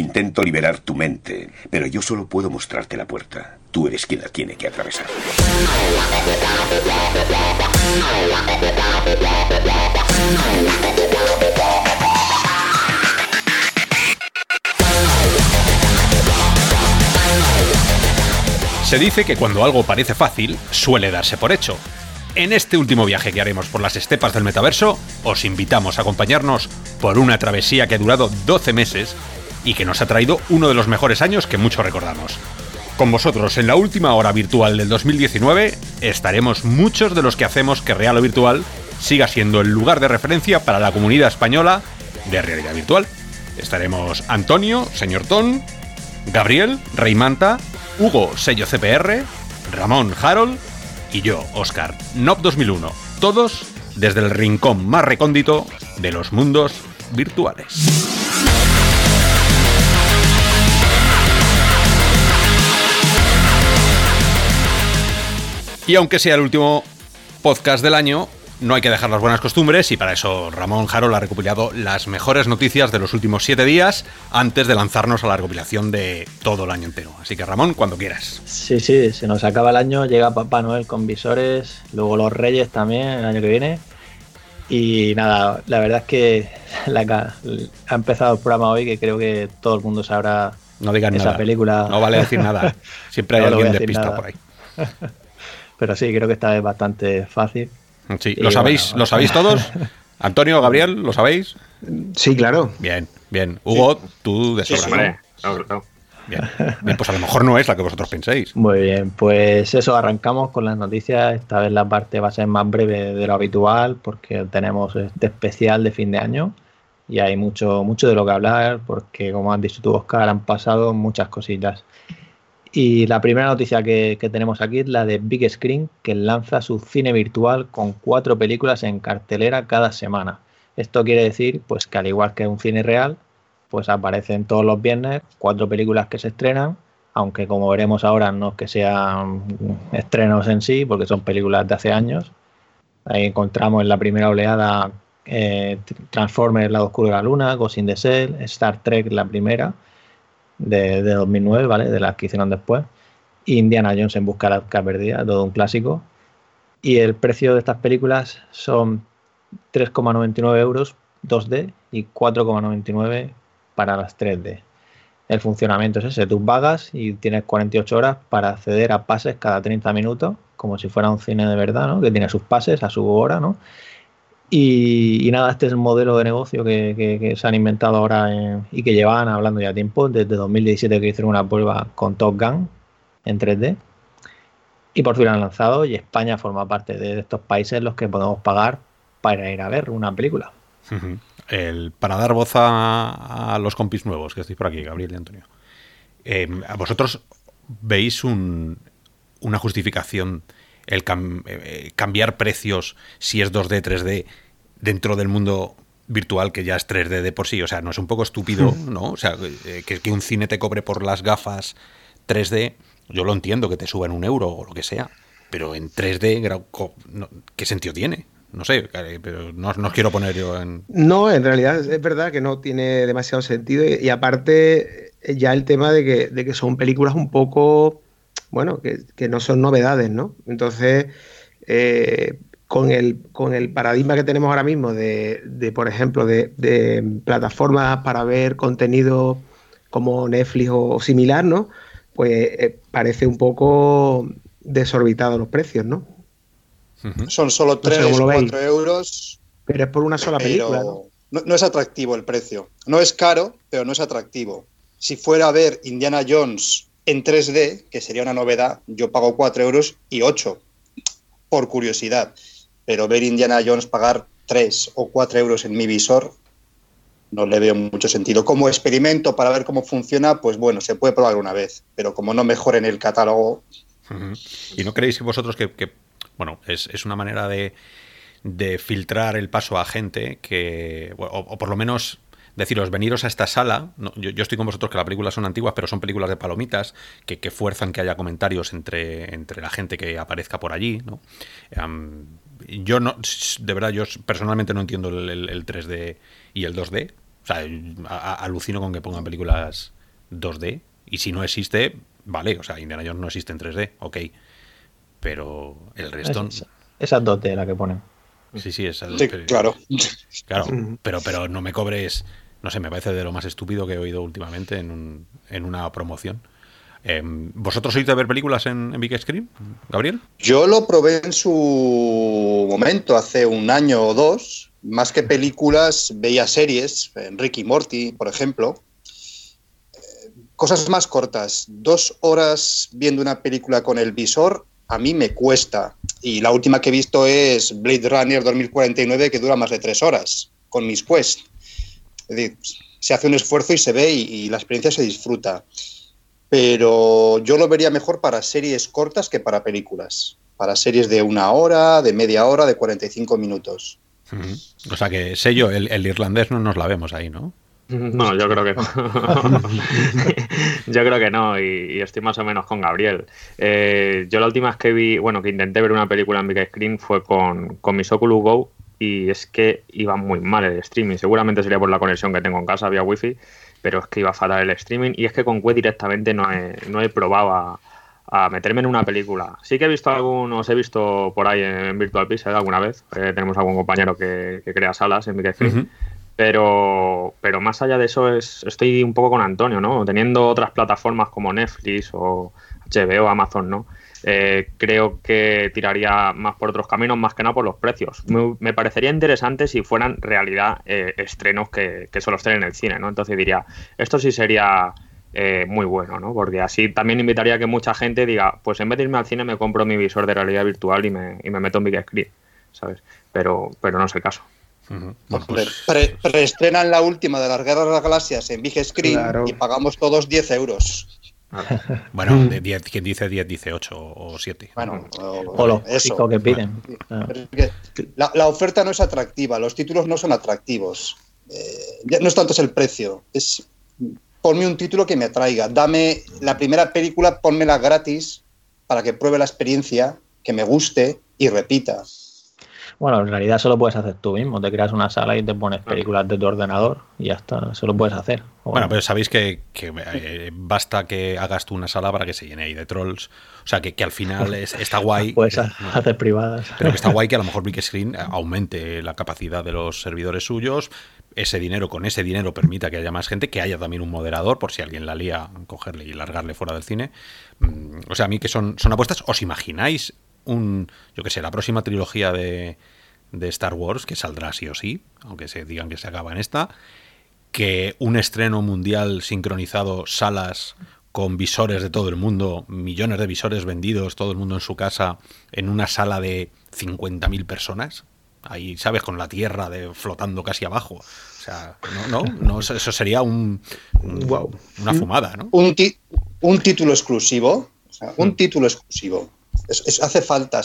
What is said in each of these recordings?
Intento liberar tu mente, pero yo solo puedo mostrarte la puerta. Tú eres quien la tiene que atravesar. Se dice que cuando algo parece fácil, suele darse por hecho. En este último viaje que haremos por las estepas del metaverso, os invitamos a acompañarnos por una travesía que ha durado 12 meses y que nos ha traído uno de los mejores años que muchos recordamos. Con vosotros en la última hora virtual del 2019 estaremos muchos de los que hacemos que Real o Virtual siga siendo el lugar de referencia para la comunidad española de realidad virtual. Estaremos Antonio, señor Ton, Gabriel, Rey Manta, Hugo, sello CPR, Ramón, Harold y yo, Oscar, NOP 2001. Todos desde el rincón más recóndito de los mundos virtuales. Y aunque sea el último podcast del año, no hay que dejar las buenas costumbres y para eso Ramón Harold ha recopilado las mejores noticias de los últimos siete días antes de lanzarnos a la recopilación de todo el año entero. Así que Ramón, cuando quieras. Sí, sí, se nos acaba el año, llega Papá Noel con visores, luego los Reyes también el año que viene. Y nada, la verdad es que ha empezado el programa hoy que creo que todo el mundo sabrá no digan esa nada. película. No vale decir nada. Siempre hay No alguien despistado por ahí. Pero sí, creo que esta es bastante fácil. Sí, Y ¿Lo sabéis, bueno, ¿Lo sabéis todos? Antonio, Gabriel, ¿lo sabéis? Sí, claro. Bien, bien. Hugo, tú de sobra, sí. Bien. Bien, pues a lo mejor no es la que vosotros penséis. Muy bien, pues eso, arrancamos con las noticias. Esta vez la parte va a ser más breve de lo habitual porque tenemos este especial de fin de año y hay mucho, mucho de lo que hablar porque, como has dicho tú, Oscar, han pasado muchas cositas. Y la primera noticia que, tenemos aquí es la de Big Screen, que lanza su cine virtual con cuatro películas en cartelera cada semana. Esto quiere decir pues que al igual que un cine real, pues aparecen todos los viernes cuatro películas que se estrenan, aunque como veremos ahora no es que sean estrenos en sí, porque son películas de hace años. Ahí encontramos en la primera oleada eh, Transformers, El lado oscuro de la luna, Ghost in the Shell, Star Trek, la primera, de, de 2009, ¿vale? De las que hicieron después. Indiana Jones en busca de la arca perdida, todo un clásico. Y el precio de estas películas son 3,99 euros 2D y 4,99 para las 3D. El funcionamiento es ese, tú pagas y tienes 48 horas para acceder a pases cada 30 minutos, como si fuera un cine de verdad, ¿no? Que tiene sus pases a su hora, ¿no? Y, nada, este es el modelo de negocio que, se han inventado ahora y que llevaban hablando ya tiempo, desde 2017 que hicieron una prueba con Top Gun en 3D. Y por fin lo han lanzado y España forma parte de estos países los que podemos pagar para ir a ver una película. El, para dar voz a, los compis nuevos que estáis por aquí, Gabriel y Antonio. eh, ¿A vosotros veis un- una justificación el cam- eh, cambiar precios si es 2D, 3D dentro del mundo virtual que ya es 3D de por sí? O sea, no es un poco estúpido, ¿no? O sea, eh, que, que un cine te cobre por las gafas 3D, yo lo entiendo que te suban un euro o lo que sea, pero en 3D, gra- co- no, ¿qué sentido tiene? No sé, eh, pero no, no os quiero poner yo en... No, en realidad es verdad que no tiene demasiado sentido y, y aparte eh, ya el tema de que, de que son películas un poco, bueno, que, que no son novedades, ¿no? Entonces, eh, con, el, con el paradigma que tenemos ahora mismo de, de, por ejemplo, de, de plataformas para ver contenido como Netflix o, o similar, ¿no? Pues eh, parece un poco desorbitado los precios, ¿no? Son solo sé 3, cómo lo 4 veis. euros, Pero es por una sola película, ¿no? no, no es atractivo el precio. No es caro, pero no es atractivo. Si fuera a ver Indiana Jones en 3D, que sería una novedad, yo pago 4 euros y 8, por curiosidad. Pero ver Indiana Jones pagar 3 o 4 euros en mi visor, no le veo mucho sentido. Como experimento para ver cómo funciona, pues bueno, se puede probar una vez, pero como no mejoren el catálogo. ¿Y no creéis que vosotros que, bueno, es, es una manera de, de filtrar el paso a gente que, o por lo menos deciros, veniros a esta sala, no, yo, yo estoy con vosotros que las películas son antiguas, pero son películas de palomitas, que, que fuerzan que haya comentarios entre, entre la gente que aparezca por allí, ¿no? Yo no, de verdad, yo personalmente no entiendo el, el- el 3D y el 2D. O sea, alucino con que pongan películas 2D. Y si no existe, vale. O sea, Indiana Jones no existe en 3D, ok. Pero el resto. esas 2D la que ponen. Sí, sí, esa, claro. Claro, pero, pero no me cobres. No sé, me parece de lo más estúpido que he oído últimamente en, un, en una promoción. Em, ¿Vosotros sois de ver películas en, Big Screen, Gabriel? Yo lo probé en su momento, hace un año o dos. Más que películas, veía series, Ricky Morty, por ejemplo. Eh, cosas más cortas. Dos horas viendo una película con el visor, a mí me cuesta. Y la última que he visto es Blade Runner 2049, que dura más de tres horas, con mis Quest. Es decir, se hace un esfuerzo y se ve y la experiencia se disfruta pero yo lo vería mejor para series cortas que para películas. Para series de una hora, de media hora, de 45 minutos. O sea que sello, el, el, irlandés no nos la vemos ahí, ¿no? No, yo creo que no. yo creo que no, y, estoy más o menos con Gabriel. Eh, yo la última vez que vi, bueno, que intenté ver una película en Big Screen fue con, con mis Oculus Go y es que iba muy mal el streaming. Seguramente sería por la conexión que tengo en casa vía wifi pero es que iba a fatal el streaming y es que con Quest directamente no he, no he probado a, meterme en una película. Sí que he visto algunos, he visto por ahí en Virtual Pixel alguna vez, eh, tenemos algún compañero que, crea salas en Big pero, pero más allá de eso es, estoy un poco con Antonio, ¿no? Teniendo otras plataformas como Netflix o HBO, Amazon, ¿no? Eh, creo que tiraría más por otros caminos, más que nada por los precios. Me, parecería interesante si fueran realidad eh, estrenos que, solo estén en el cine, ¿no? Entonces diría, esto sí sería eh, muy bueno, ¿no? Porque así también invitaría a que mucha gente diga, pues en vez de irme al cine me compro mi visor de realidad virtual y me, y me meto en Big Screen, ¿sabes? Pero, pero no es el caso. Pues preestrenan la última de las Guerras de las Galaxias en Big Screen y pagamos todos 10 euros. Bueno, de 10, quien dice 10 dice 8 o 7. Bueno, o, lo eso. que piden. la, oferta no es atractiva, los títulos no son atractivos. Eh, no es tanto es el precio, es ponme un título que me atraiga. Dame la primera película, ponmela gratis para que pruebe la experiencia, que me guste y repita. Bueno, en realidad eso lo puedes hacer tú mismo. Te creas una sala y te pones películas de tu ordenador y ya está. Eso lo puedes hacer. Bueno, pero sabéis que, eh, basta que hagas tú una sala para que se llene ahí de trolls. O sea, que, al final está guay. Puedes hacer privadas. Pero que está guay que a lo mejor Big Screen aumente la capacidad de los servidores suyos. Ese dinero, con ese dinero, permita que haya más gente, que haya también un moderador, por si alguien la lía, cogerle y largarle fuera del cine. Mm, o sea, a mí que son, son apuestas. ¿Os imagináis un, yo que sé, la próxima trilogía de, de Star Wars, que saldrá sí o sí, aunque se digan que se acaba en esta, que un estreno mundial sincronizado, salas con visores de todo el mundo, millones de visores vendidos, todo el mundo en su casa, en una sala de 50.000 personas, ahí, ¿sabes? Con la Tierra de, flotando casi abajo. O sea, no, no, no eso sería un, wow. una fumada, ¿no? Un, un título exclusivo, o sea, un mm. título exclusivo hace falta,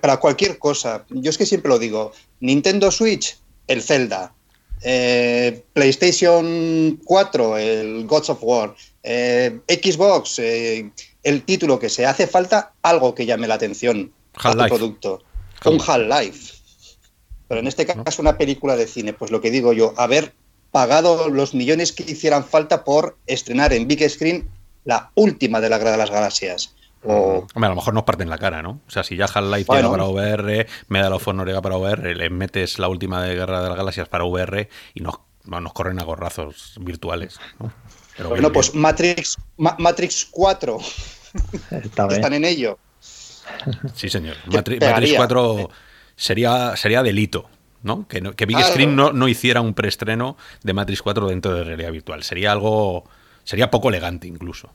para cualquier cosa. Yo es que siempre lo digo, Nintendo Switch, el Zelda, eh, PlayStation 4, el Gods of War, eh, Xbox, eh, el título que se hace falta, algo que llame la atención a tu producto. Un Half-Life. Pero en este caso una película de cine, pues lo que digo yo, haber pagado los millones que hicieran falta por estrenar en Big Screen la última de la Guerra de las Galaxias. O... a lo mejor nos parten la cara, ¿no? O sea, si ya Half-Life llega para VR, Medal of Honor llega para VR, le metes la última de Guerra de las Galaxias para VR y nos, nos corren a gorrazos virtuales. ¿no? bueno, pues Matrix, Matrix 4 están en ello. Sí, señor. Matrix, 4 sería, sería delito. ¿no? Que, que Big Screen no, no, hiciera un preestreno de Matrix 4 dentro de realidad virtual. Sería algo. Sería poco elegante incluso.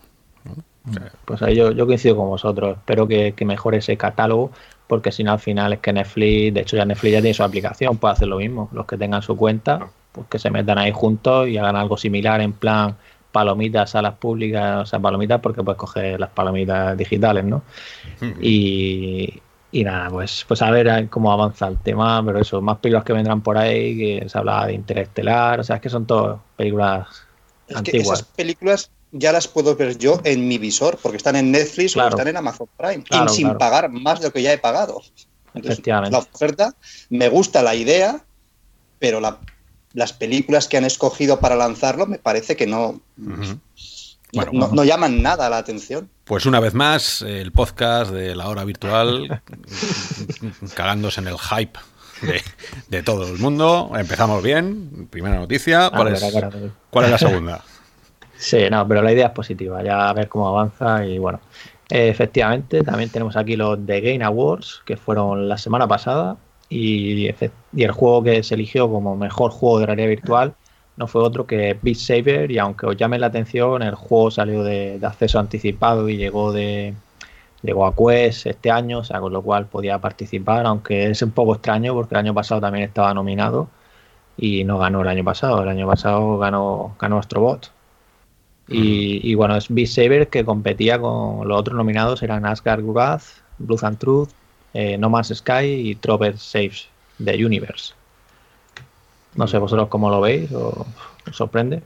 Pues ahí yo, yo coincido con vosotros. Espero que, mejore ese catálogo, porque si no, al final es que Netflix, de hecho, ya Netflix ya tiene su aplicación, puede hacer lo mismo. Los que tengan su cuenta, pues que se metan ahí juntos y hagan algo similar en plan palomitas, salas públicas, o sea, palomitas porque puedes coger las palomitas digitales, ¿no? y, nada, pues, pues a ver cómo avanza el tema, pero eso, más películas que vendrán por ahí, que se hablaba de Interestelar, o sea, es que son todas películas es antiguas. Que esas películas ya las puedo ver yo en mi visor, porque están en Netflix o están en Amazon Prime, y sin pagar más de lo que ya he pagado. la oferta, me gusta la idea, pero la las películas que han escogido para lanzarlo me parece que no, no, llaman nada la atención. Pues una vez más, el podcast de la hora virtual, cagándose en el hype de, todo el mundo. Empezamos bien. Primera noticia. ¿Cuál, es, ¿cuál es la segunda? Sí, no, pero la idea es positiva. Ya a ver cómo avanza y bueno. efectivamente, también tenemos aquí los The Game Awards, que fueron la semana pasada. Y, y el juego que se eligió como mejor juego de realidad virtual no fue otro que Beat Saber y aunque os llame la atención, el juego salió de, acceso anticipado y llegó de llegó a Quest este año, o sea, con lo cual podía participar, aunque es un poco extraño porque el año pasado también estaba nominado y no ganó el año pasado, el año pasado ganó, ganó Astrobot. Y, y, bueno, es Beat Saber que competía con los otros nominados, eran Asgard Wrath, Blood and Truth, eh, No Man's Sky y Trover Saves the Universe. No sé vosotros cómo lo veis o os sorprende.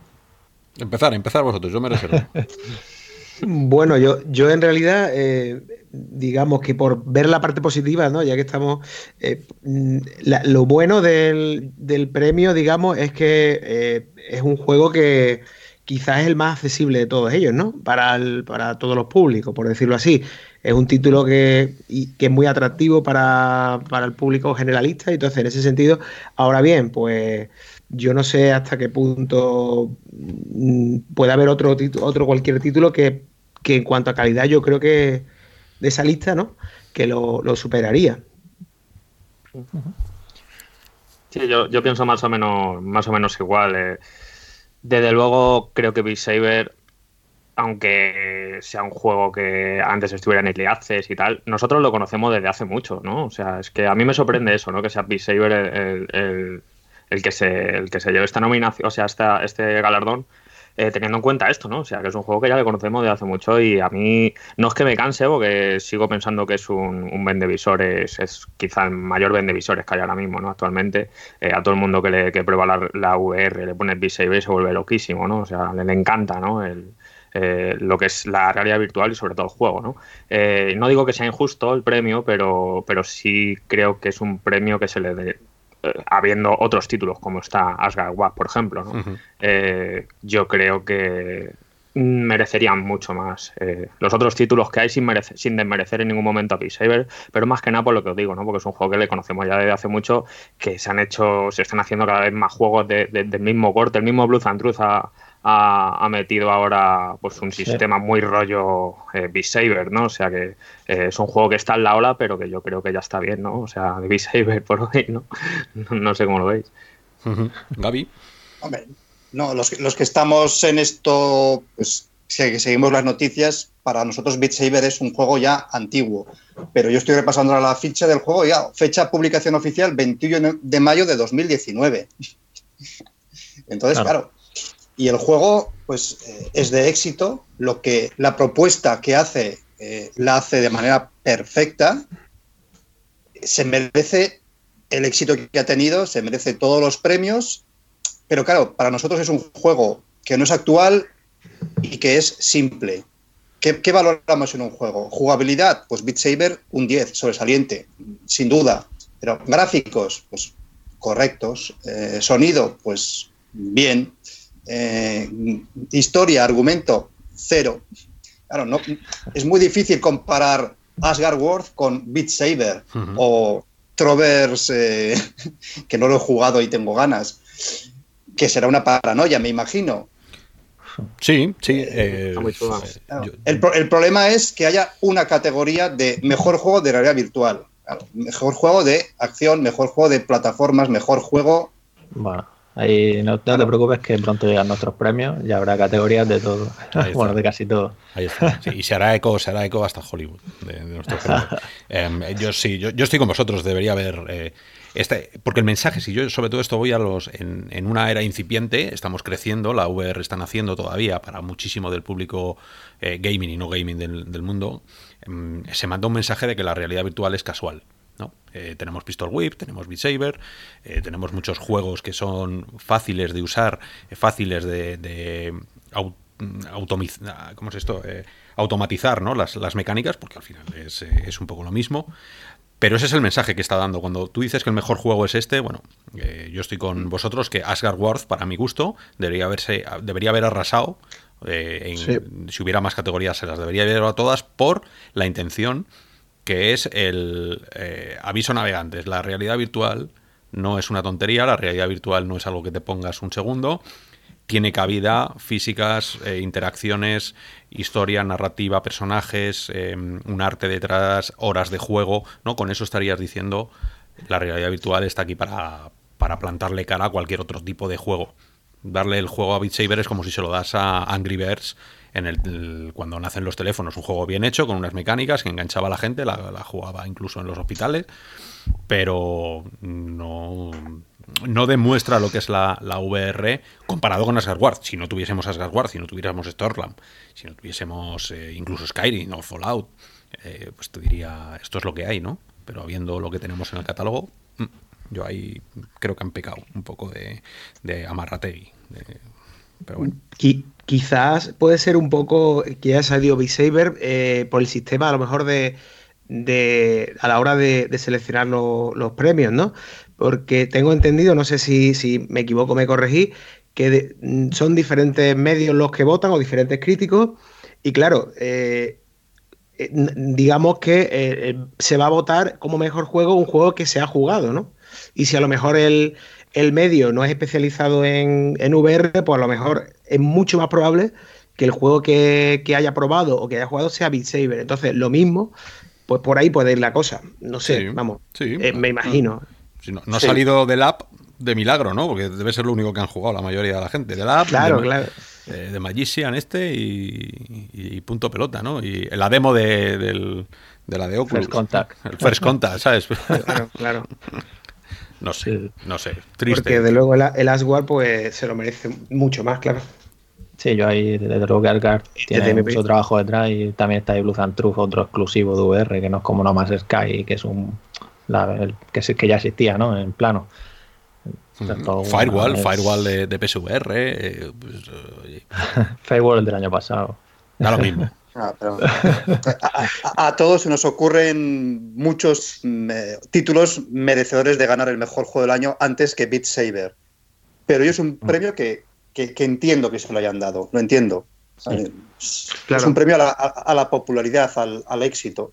Empezar, empezar vosotros, yo me reservo. bueno, yo, yo en realidad, eh, digamos que por ver la parte positiva, ¿no? Ya que estamos. Eh, lo bueno del, premio, digamos, es que eh, es un juego que quizás es el más accesible de todos ellos, ¿no? Para, para todos los públicos, por decirlo así. Es un título que, que es muy atractivo para, el público generalista, y entonces en ese sentido, ahora bien, pues yo no sé hasta qué punto mm, puede haber otro, otro cualquier título que, en cuanto a calidad yo creo que de esa lista, ¿no? Que lo, superaría. Sí, yo, yo, pienso más o menos, más o menos igual. Eh. Desde luego, creo que Beat Saber, aunque sea un juego que antes estuviera en Early Access y tal, nosotros lo conocemos desde hace mucho, ¿no? O sea, es que a mí me sorprende eso, ¿no? Que sea Beat Saber el, que, se, el que se lleve esta nominación, o sea, esta, este galardón. Eh, teniendo en cuenta esto, ¿no? O sea, que es un juego que ya le conocemos desde hace mucho y a mí no es que me canse porque sigo pensando que es un, un vendevisores, es quizá el mayor vendevisores que hay ahora mismo, ¿no? Actualmente, eh, a todo el mundo que, le, que prueba la, la VR le pone b y se vuelve loquísimo, ¿no? O sea, le, encanta, ¿no? El, eh, lo que es la realidad virtual y sobre todo el juego. ¿no? no digo que sea injusto el premio, pero, pero sí creo que es un premio que se le, de, eh, habiendo otros títulos como está Asgard Wab, por ejemplo, eh, yo creo que merecerían mucho más eh, los otros títulos que hay sin, sin desmerecer en ningún momento a Peace pero más que nada por lo que os digo, ¿no? porque es un juego que le conocemos ya desde hace mucho, que se han hecho, se están haciendo cada vez más juegos del mismo corte, el mismo Blue and Truth a, ha, metido ahora pues un sistema muy rollo eh, Saber, ¿no? O sea que eh, es un juego que está en la ola, pero que yo creo que ya está bien, ¿no? O sea, de Saber por hoy, ¿no? no sé cómo lo veis. Gaby. Hombre, no, los, que estamos en esto, pues que seguimos las noticias, para nosotros Beat Saber es un juego ya antiguo. Pero yo estoy repasando ahora la ficha del juego ya, fecha publicación oficial 21 de mayo de 2019. Entonces, claro y el juego, pues, eh, es de éxito. Lo que la propuesta que hace eh, la hace de manera perfecta. Se merece el éxito que ha tenido, se merece todos los premios. Pero claro, para nosotros es un juego que no es actual y que es simple. ¿Qué, valoramos en un juego? Jugabilidad, pues Beat Saber un 10, sobresaliente, sin duda. Pero gráficos, pues correctos. Eh, sonido, pues bien. Eh, historia, argumento, cero. Claro, no, es muy difícil comparar Asgard World con Beat Saber o Trovers, eh, que no lo he jugado y tengo ganas, que será una paranoia, me imagino. Sí, sí. Eh, el, el, problema es que haya una categoría de mejor juego de realidad virtual. mejor juego de acción, mejor juego de plataformas, mejor juego. Bueno. Ahí no, te preocupes que pronto llegan nuestros premios y habrá categorías de todo. bueno, de casi todo. Ahí está. y se hará eco, se hará eco hasta Hollywood de, nuestros premios. Em, yo sí, yo, estoy con vosotros, debería haber. Eh, este, porque el mensaje, si yo sobre todo esto voy a los. En, una era incipiente, estamos creciendo, la VR está naciendo todavía para muchísimo del público eh, gaming y no gaming del, mundo. Em, se manda un mensaje de que la realidad virtual es casual. Eh, tenemos Pistol Whip, tenemos Beat Saber, eh, tenemos muchos juegos que son fáciles de usar, eh, fáciles de, ¿cómo es esto? automatizar ¿no? las, mecánicas, porque al final es, un poco lo mismo. Pero ese es el mensaje que está dando. Cuando tú dices que el mejor juego es este, bueno, yo estoy con vosotros que Asgard World, para mi gusto, debería, haberse, debería haber arrasado. Eh, si hubiera más categorías, se las debería haber a todas por la intención que es el eh, aviso navegantes. La realidad virtual no es una tontería, la realidad virtual no es algo que te pongas un segundo. Tiene cabida físicas, interacciones, historia, narrativa, personajes, em, un arte detrás, horas de juego, ¿no? Con eso estarías diciendo la realidad virtual está aquí para, para plantarle cara a cualquier otro tipo de juego. Darle el juego a Beat Saber es como si se lo das a Angry Birds en el, cuando nacen los teléfonos. Un juego bien hecho, con unas mecánicas que enganchaba a la gente, la, jugaba incluso en los hospitales, pero no, no demuestra lo que es la, la, VR comparado con Asgard. Si no tuviésemos Asgard si no tuviésemos Stormland, si no tuviésemos eh, incluso Skyrim o Fallout, eh, pues te diría, esto es lo que hay, ¿no? Pero viendo lo que tenemos en el catálogo, mm, yo ahí creo que han pecado un poco de, de amarrategui. Quizás puede ser un poco que haya salido B-Saber eh, por el sistema, a lo mejor de, a la hora de, seleccionar lo, los premios, ¿no? porque tengo entendido, no sé si, me equivoco, me corregí, que son diferentes medios los que votan o diferentes críticos. Y claro, eh, eh digamos que se va a votar como mejor juego un juego que se ha jugado, ¿no? Y si a lo mejor el, el medio no es especializado en, en, VR, pues a lo mejor es mucho más probable que el juego que, que haya probado o que haya jugado sea Beat Saber. Entonces, lo mismo, pues por ahí puede ir la cosa. No sé, sí, vamos, sí, eh, me imagino. Si no, no sí. ha salido del app de milagro, ¿no? Porque debe ser lo único que han jugado la mayoría de la gente. Del app, claro, de, claro. Eh, de Magician este y, y, punto pelota, ¿no? Y la demo de, del, de la de Oculus. First Contact. El First Contact, ¿sabes? Claro, claro. No sé, no sé. Triste. Porque de luego el, el Asgard pues se lo merece mucho más, claro. Sí, yo ahí desde luego que Asgard tiene TTP. mucho trabajo detrás y también está ahí Blue and Truth, otro exclusivo de VR, que no es como No Más Sky, que es un la, el, que, que, ya existía, ¿no? En plano. Firewall, es... Firewall de, de PSVR. Eh, pues, Firewall el del año pasado. Da lo mismo. Ah, pero, a, a, a, todos se nos ocurren muchos eh, títulos merecedores de ganar el mejor juego del año antes que Beat Saber. Pero yo es un premio que, que, que entiendo que se lo hayan dado, lo entiendo. Sí. Es, claro. es un premio a la, a la popularidad, al, al éxito.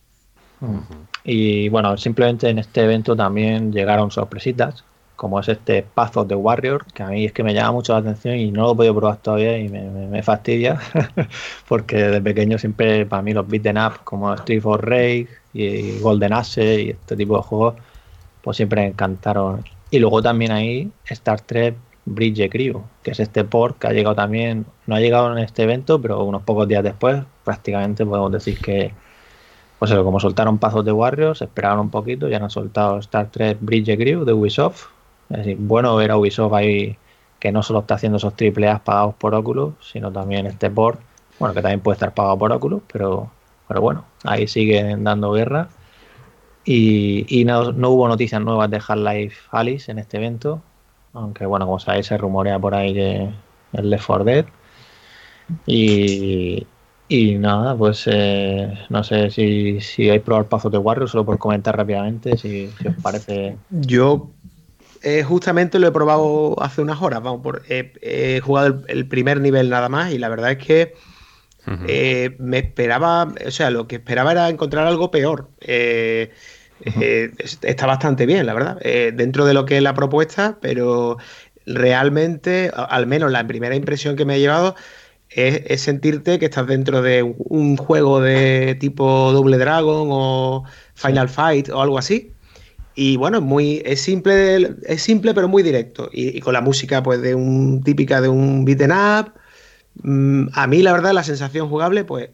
Y bueno, simplemente en este evento también llegaron sorpresitas, como es este Path of the Warrior, que a mí es que me llama mucho la atención y no lo he podido probar todavía y me, fastidia, porque desde pequeño siempre para mí los beat'em up como Street for Rage y Golden Axe y este tipo de juegos, pues siempre me encantaron. Y luego también ahí Star Trek Bridge Crew, que es este port que ha llegado también, no ha llegado en este evento, pero unos pocos días después, prácticamente podemos decir que pues eso, como soltaron Pazos de Warriors, esperaron un poquito y han soltado Star Trek Bridge Crew de Ubisoft. Es decir, bueno ver a Ubisoft ahí que no solo está haciendo esos triple A pagados por Oculus, sino también este port, bueno, que también puede estar pagado por Oculus, pero, pero bueno, ahí siguen dando guerra. Y, y no, no, hubo noticias nuevas de Half-Life Alice en este evento, aunque bueno, como sabéis, se rumorea por ahí que el Left 4 Dead. Y, y nada, pues eh, no sé si, si hay probar Pazo de Warriors, solo por comentar rápidamente, si, si os parece. Yo eh, justamente lo he probado hace unas horas, vamos, por, eh, he jugado el, el, primer nivel nada más y la verdad es que uh -huh. me esperaba, o sea, lo que esperaba era encontrar algo peor. Uh -huh. está bastante bien, la verdad, dentro de lo que es la propuesta, pero realmente, al menos la primera impresión que me ha llevado es, es, sentirte que estás dentro de un juego de tipo Double Dragon o Final Fight o algo así. Y bueno, es muy es simple, es simple pero muy directo. Y, y con la música pues de un típica de un beaten up. Mm, a mí la verdad la sensación jugable pues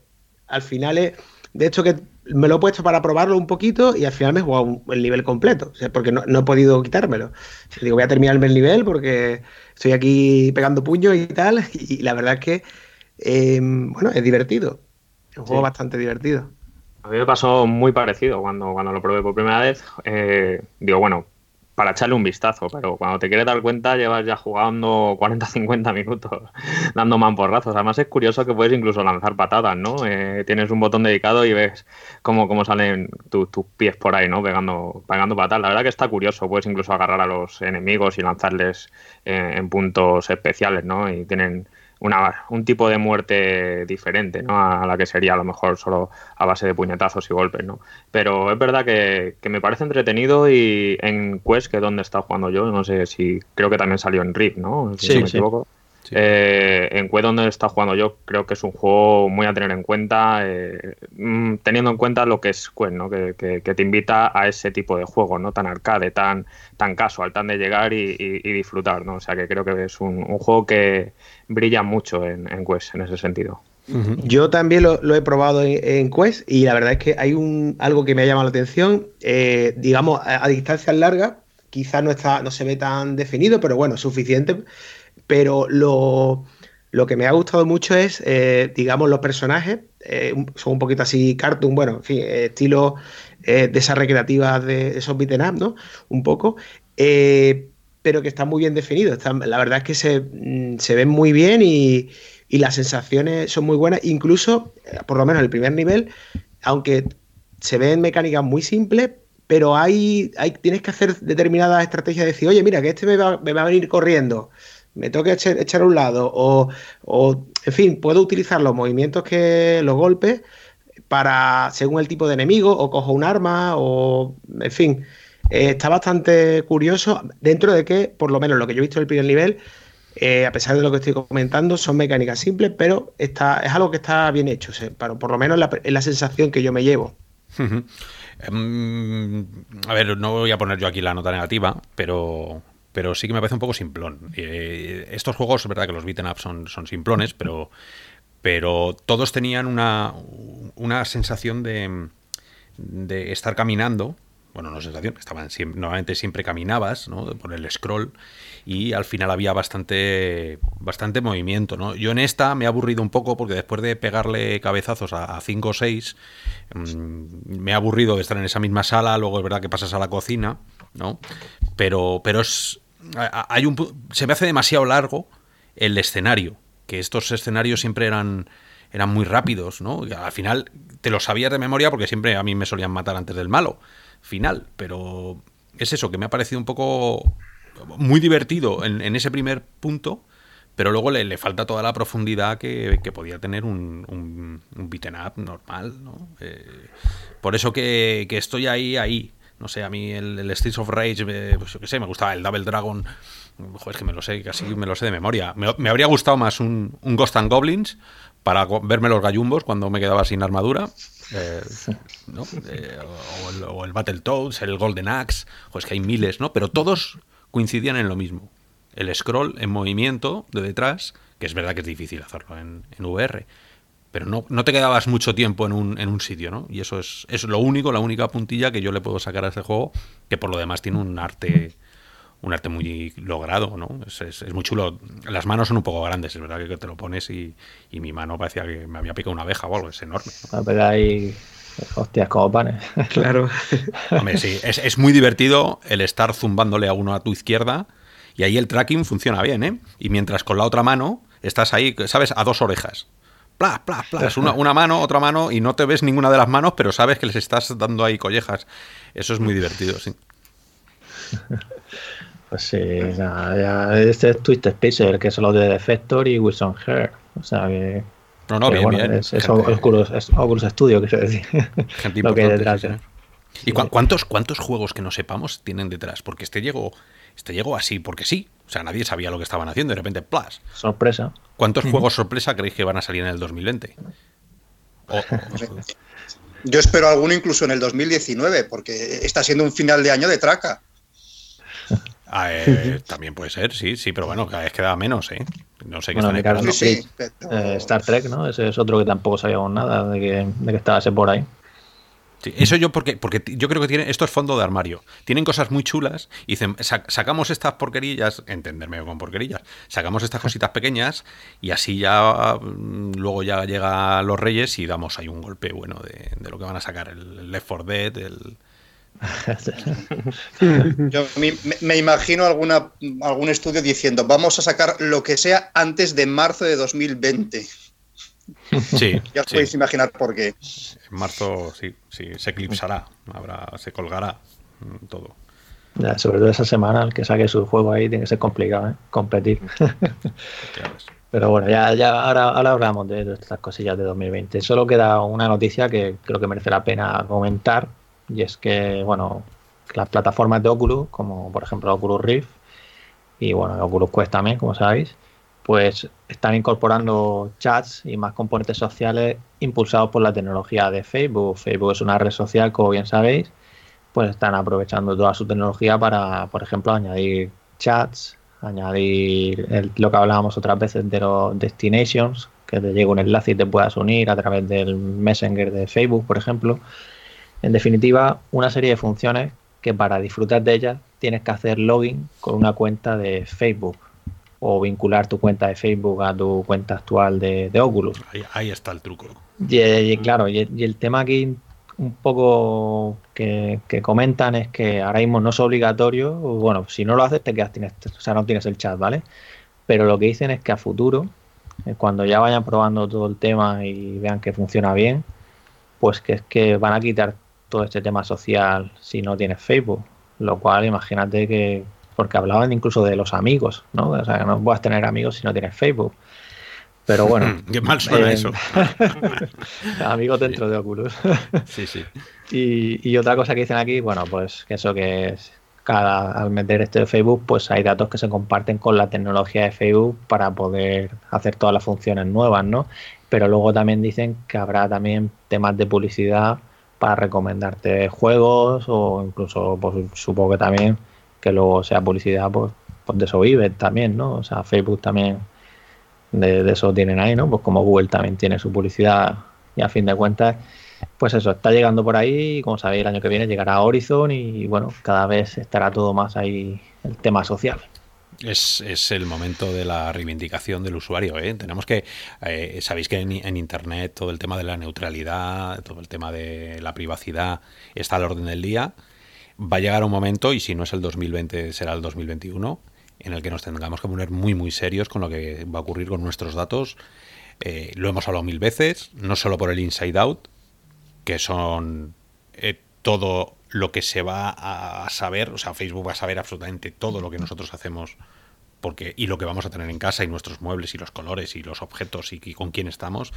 al final es de hecho que me lo he puesto para probarlo un poquito y al final me he jugado un, el nivel completo, o sea, porque no, no, he podido quitármelo. Digo, voy a terminarme el nivel porque estoy aquí pegando puños y tal, y la verdad es que eh, bueno, es divertido. Es un juego bastante divertido. A mí me pasó muy parecido cuando, cuando lo probé por primera vez. Eh, digo, bueno, para echarle un vistazo, pero cuando te quieres dar cuenta llevas ya jugando 40-50 minutos dando mamporrazos. Además es curioso que puedes incluso lanzar patadas, ¿no? Eh, tienes un botón dedicado y ves cómo, cómo salen tus pies por ahí, ¿no? Pegando, pegando patadas. La verdad que está curioso, puedes incluso agarrar a los enemigos y lanzarles eh, en puntos especiales, ¿no? Y tienen una, un tipo de muerte diferente ¿no? a la que sería a lo mejor solo a base de puñetazos y golpes. ¿no? Pero es verdad que, me parece entretenido y en Quest, que es donde está jugando yo, no sé si creo que también salió en RIP, ¿no? Si me equivoco. Eh, en Quest donde está jugando yo, creo que es un juego muy a tener en cuenta, eh, mm, teniendo en cuenta lo que es Quest, ¿no? Que, te invita a ese tipo de juego, ¿no? Tan arcade, tan, tan casual, tan de llegar y, disfrutar, ¿no? O sea que creo que es un, juego que brilla mucho en, Quest en ese sentido. Yo también lo, he probado en, Quest y la verdad es que hay un, algo que me ha llamado la atención, eh, digamos, a, distancias largas, quizás no, está, no se ve tan definido, pero bueno, suficiente pero lo, que me ha gustado mucho es, eh, digamos, los personajes. Eh, son un poquito así cartoon, bueno, en fin, estilo eh, de esas recreativas de esos beaten up, ¿no? Un poco. pero que están muy bien definidos. la verdad es que se, mm, ven muy bien y, las sensaciones son muy buenas. Incluso, por lo menos en el primer nivel, aunque se ven mecánicas muy simples, pero hay, hay, tienes que hacer determinadas estrategias de decir, oye, mira, que este me va a venir corriendo me tengo que echar, a un lado o, en fin, puedo utilizar los movimientos que los golpes para, según el tipo de enemigo, o cojo un arma, o, en fin, eh, está bastante curioso dentro de que, por lo menos lo que yo he visto en el primer nivel, eh, a pesar de lo que estoy comentando, son mecánicas simples, pero está, es algo que está bien hecho, por lo menos es la sensación que yo me llevo. Em, a ver, no voy a poner yo aquí la nota negativa, pero pero sí que me parece un poco simplón. Eh, estos juegos, es verdad que los beaten up son, son simplones, pero, pero todos tenían una, una sensación de, de estar caminando. Bueno, no sensación, estaban siempre, normalmente siempre caminabas, ¿no? Por el scroll y al final había bastante, bastante movimiento, ¿no? Yo en esta me he aburrido un poco porque después de pegarle cabezazos a 5 o 6, mm, me he aburrido de estar en esa misma sala, luego es verdad que pasas a la cocina, ¿no? Pero, pero es, hay un, se me hace demasiado largo el escenario, que estos escenarios siempre eran, eran muy rápidos, ¿no? al final te lo sabías de memoria porque siempre a mí me solían matar antes del malo final, pero es eso, que me ha parecido un poco muy divertido en, ese primer punto, pero luego le, falta toda la profundidad que, podía tener un, un, un beaten up normal, ¿no? Eh, por eso que, que estoy ahí, ahí, no sé, a mí el, Streets of Rage, pues yo qué sé, me gustaba el Double Dragon. Joder, es que me lo sé, casi me lo sé de memoria. Me, habría gustado más un, Ghost and Goblins para verme los gallumbos cuando me quedaba sin armadura. Eh, ¿no? Eh, o, el, o, el, Battletoads, el Golden Axe. Joder, es que hay miles, ¿no? Pero todos coincidían en lo mismo. El scroll en movimiento de detrás, que es verdad que es difícil hacerlo en, en VR pero no, no, te quedabas mucho tiempo en un, en un sitio, ¿no? Y eso es, es lo único, la única puntilla que yo le puedo sacar a este juego, que por lo demás tiene un arte un arte muy logrado, ¿no? Es, es, muy chulo. Las manos son un poco grandes, es verdad que te lo pones y, y mi mano parecía que me había picado una abeja o algo, es enorme. ¿no? Pero hay hostias como panes. claro. Hombre, sí, es, es muy divertido el estar zumbándole a uno a tu izquierda y ahí el tracking funciona bien, ¿eh? Y mientras con la otra mano estás ahí, ¿sabes? A dos orejas. Es una, una, mano, otra mano, y no te ves ninguna de las manos, pero sabes que les estás dando ahí collejas. Eso es muy divertido, sí. Pues sí, este es Twisted Spacer, que es lo de Defector y Wilson Hair. O sea que. No, no, bien, bien. Es, es, Oculus, es, Oculus, Studio, quiero decir. Gente lo que hay detrás. ¿Y cuántos, cuántos juegos que no sepamos tienen detrás? Porque este llegó, este llegó así porque sí. O sea, nadie sabía lo que estaban haciendo y de repente, ¡plus! Sorpresa. ¿Cuántos juegos sorpresa creéis que van a salir en el 2020? Yo espero alguno incluso en el 2019, porque está siendo un final de año de traca. Ah, eh, también puede ser, sí, sí, pero bueno, cada vez queda menos, ¿eh? No sé qué están esperando. Sí, eh, Star Trek, ¿no? Ese es otro que tampoco sabíamos nada de que, de que estaba ese por ahí eso yo porque, porque yo creo que tiene, esto es fondo de armario. Tienen cosas muy chulas y dicen, sacamos estas porquerillas, entenderme con porquerillas, sacamos estas cositas pequeñas y así ya mm, luego ya llega los reyes y damos ahí un golpe bueno de, lo que van a sacar, el Left 4 Dead, el, Yo me, imagino alguna, algún estudio diciendo, vamos a sacar lo que sea antes de marzo de 2020. Sí. ya os podéis imaginar por qué. En marzo, sí, sí, se eclipsará, habrá, se colgará mm, todo. sobre todo esa semana, el que saque su juego ahí tiene que ser complicado, ¿eh? Competir. Pero bueno, ya, ya ahora, ahora hablamos de estas cosillas de 2020. Solo queda una noticia que creo que merece la pena comentar, y es que, bueno, las plataformas de Oculus, como por ejemplo Oculus Rift y bueno, Oculus Quest también, como sabéis, pues están incorporando chats y más componentes sociales impulsados por la tecnología de Facebook. Facebook es una red social, como bien sabéis, pues están aprovechando toda su tecnología para, por ejemplo, añadir chats, añadir lo que hablábamos otras veces de los destinations, que te llegue un enlace y te puedas unir a través del Messenger de Facebook, por ejemplo. En definitiva, una serie de funciones que para disfrutar de ellas tienes que hacer login con una cuenta de Facebook o vincular tu cuenta de Facebook a tu cuenta actual de, Oculus. Ahí, está el truco. Y, claro, y, el tema aquí un poco que, comentan es que ahora mismo no es obligatorio, bueno, si no lo haces te quedas, tienes, o sea, no tienes el chat, ¿vale? Pero lo que dicen es que a futuro, eh, cuando ya vayan probando todo el tema y vean que funciona bien, pues que es que van a quitar todo este tema social si no tienes Facebook. Lo cual, imagínate que, porque hablaban incluso de los amigos, ¿no? O sea, que no puedas tener amigos si no tienes Facebook. Pero bueno. Qué mal suena eh, eso. amigos dentro de Oculus. sí, sí. Y, y, otra cosa que dicen aquí, bueno, pues que eso que es, cada, al meter este de Facebook, pues hay datos que se comparten con la tecnología de Facebook para poder hacer todas las funciones nuevas, ¿no? Pero luego también dicen que habrá también temas de publicidad para recomendarte juegos o incluso pues, supongo que también que luego sea publicidad pues, pues de eso vive también, ¿no? O sea, Facebook también de, eso tienen ahí, ¿no? Pues como Google también tiene su publicidad y a fin de cuentas, pues eso, está llegando por ahí y como sabéis el año que viene llegará Horizon y bueno, cada vez estará todo más ahí el tema social. Es, el momento de la reivindicación del usuario. ¿eh? Tenemos que, eh, sabéis que en, Internet todo el tema de la neutralidad, todo el tema de la privacidad está al orden del día. Va a llegar un momento, y si no es el 2020, será el 2021, en el que nos tengamos que poner muy, muy serios con lo que va a ocurrir con nuestros datos. Eh, lo hemos hablado mil veces, no solo por el inside out, que son todo lo que se va a saber, o sea, Facebook va a saber absolutamente todo lo que nosotros hacemos porque y lo que vamos a tener en casa y nuestros muebles y los colores y los objetos y, con quién estamos.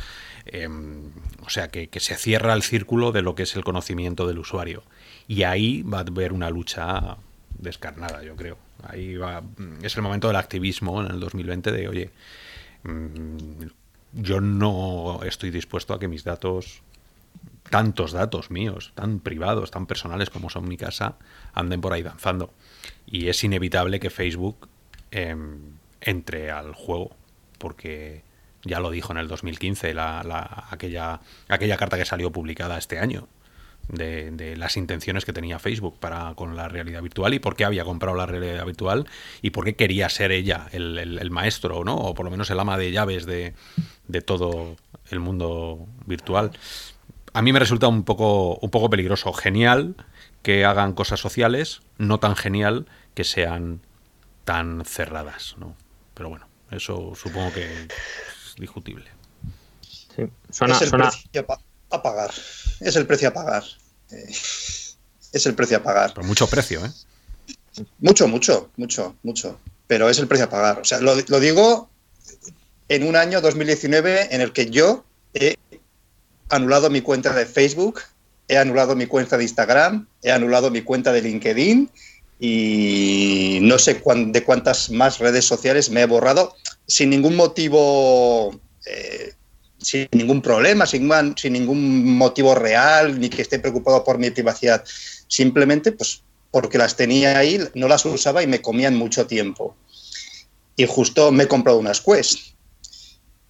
Em, o sea, que, se cierra el círculo de lo que es el conocimiento del usuario. Y ahí va a haber una lucha descarnada, yo creo. Ahí va, es el momento del activismo en el 2020 de, oye, mm, yo no estoy dispuesto a que mis datos tantos datos míos, tan privados, tan personales como son mi casa, anden por ahí danzando. Y es inevitable que Facebook em, entre al juego, porque ya lo dijo en el 2015, la, aquella, aquella carta que salió publicada este año. De, las intenciones que tenía Facebook para con la realidad virtual y por qué había comprado la realidad virtual y por qué quería ser ella el, el maestro, ¿no? O por lo menos el ama de llaves de, de todo el mundo virtual a mí me resulta un poco, un poco peligroso. Genial que hagan cosas sociales, no tan genial que sean tan cerradas, ¿no? Pero bueno, eso supongo que es discutible. es el precio a pagar. Es el precio a pagar. Eh, es el precio a pagar. Pero mucho precio, ¿eh? Mucho, mucho, mucho, mucho. Pero es el precio a pagar. O sea, lo, lo digo en un año 2019 en el que yo he anulado mi cuenta de Facebook, he anulado mi cuenta de Instagram, he anulado mi cuenta de LinkedIn y no sé de cuántas más redes sociales me he borrado sin ningún motivo, eh, sin ningún problema, sin, sin, ningún motivo real, ni que esté preocupado por mi privacidad. Simplemente pues porque las tenía ahí, no las usaba y me comían mucho tiempo. Y justo me he comprado unas Quest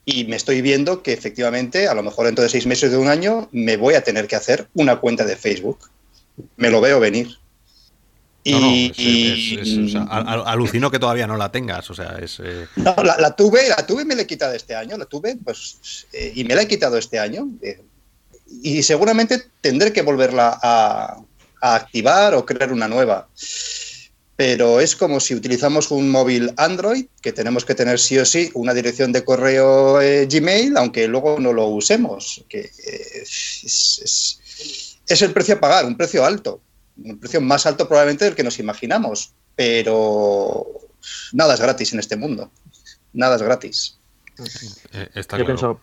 y me estoy viendo que efectivamente, a lo mejor dentro de seis meses de un año, me voy a tener que hacer una cuenta de Facebook. Me lo veo venir. Y, alucino que todavía no la tengas, o sea, es... Eh, no, la, tuve, la tuve y me la he quitado este año, la tuve, pues, eh, y me la he quitado este año, eh, y seguramente tendré que volverla a, a activar o crear una nueva. Pero es como si utilizamos un móvil Android, que tenemos que tener sí o sí una dirección de correo eh, Gmail, aunque luego no lo usemos. Que, eh, es, es el precio a pagar, un precio alto, un precio más alto probablemente del que nos imaginamos, pero nada es gratis en este mundo, nada es gratis. Eh, Yo pienso,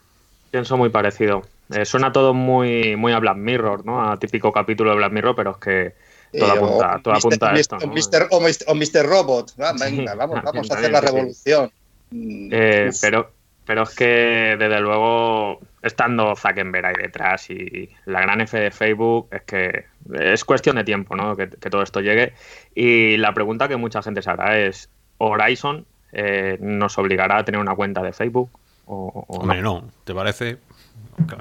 pienso muy parecido. Eh, suena todo muy, muy a Black Mirror, ¿no? A típico capítulo de Black Mirror, pero es que todo apunta, todo apunta a esto. O, Mr., Robot, venga, vamos, vamos a hacer la revolución. Eh, pero, pero es que, desde luego, estando Zuckerberg ahí detrás y la gran F de Facebook, es que es cuestión de tiempo, ¿no? Que, todo esto llegue. Y la pregunta que mucha gente se hará es, ¿Horizon eh, nos obligará a tener una cuenta de Facebook? O, Hombre, no. ¿Te parece?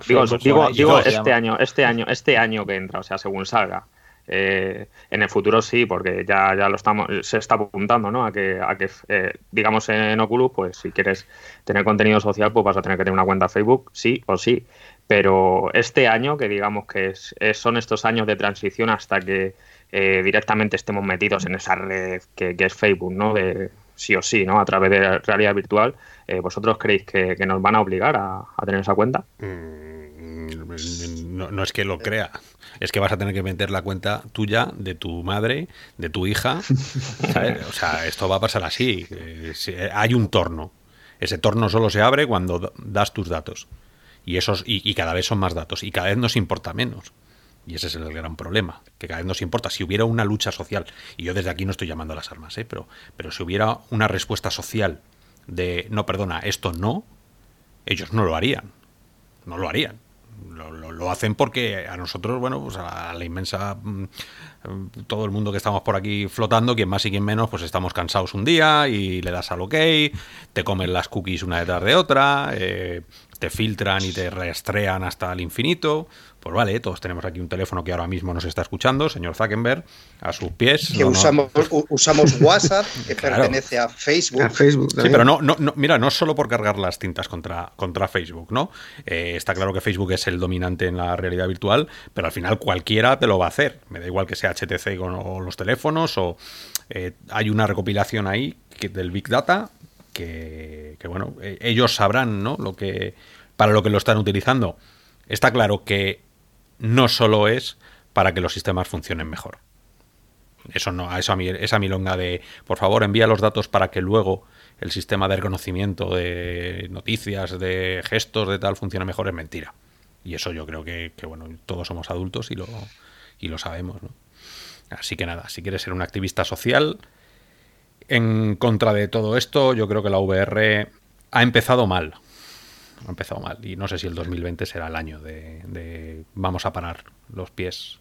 Digo, digo, digo este año, este año, este año que entra, o sea, según salga. Eh, en el futuro sí, porque ya, ya lo estamos, se está apuntando, ¿no? A que, a que eh, digamos en Oculus, pues si quieres tener contenido social, pues vas a tener que tener una cuenta Facebook, sí o sí. Pero este año, que digamos que es, son estos años de transición hasta que eh, directamente estemos metidos en esa red que, es Facebook, ¿no? De sí o sí, ¿no? A través de realidad virtual, ¿vosotros creéis que, nos van a obligar a, tener esa cuenta? Mm, no, no, es que lo crea es que vas a tener que meter la cuenta tuya, de tu madre, de tu hija. O sea, esto va a pasar así. Eh, hay un torno. Ese torno solo se abre cuando das tus datos. Y, esos, y, cada vez son más datos. Y cada vez nos importa menos. Y ese es el gran problema, que cada vez nos importa. Si hubiera una lucha social, y yo desde aquí no estoy llamando a las armas, ¿eh? pero, pero si hubiera una respuesta social de, no, perdona, esto no, ellos no lo harían. No lo harían lo, hacen porque a nosotros, bueno, pues a la inmensa, mm, todo el mundo que estamos por aquí flotando, quien más y quien menos, pues estamos cansados un día y le das al ok, te comen las cookies una detrás de otra, eh, te filtran y te rastrean hasta el infinito. Pues vale, todos tenemos aquí un teléfono que ahora mismo nos está escuchando, señor Zuckerberg, a sus pies. Que usamos, usamos WhatsApp, que pertenece a Facebook. Facebook sí, pero no, no, mira, no solo por cargar las tintas contra, contra Facebook, ¿no? Eh, está claro que Facebook es el dominante en la realidad virtual, pero al final cualquiera te lo va a hacer. Me da igual que sea HTC con los teléfonos o eh, hay una recopilación ahí del Big Data que, que, bueno, eh, ellos sabrán, ¿no? Lo que para lo que lo están utilizando. Está claro que no solo es para que los sistemas funcionen mejor. Eso no, eso a mí, esa milonga de por favor envía los datos para que luego el sistema de reconocimiento de noticias, de gestos, de tal funcione mejor es mentira. Y eso yo creo que, bueno, todos somos adultos y lo, y lo sabemos. Así que nada, si quieres ser un activista social en contra de todo esto, yo creo que la VR ha empezado mal ha empezado mal. Y no sé si el 2020 será el año de, vamos a parar los pies.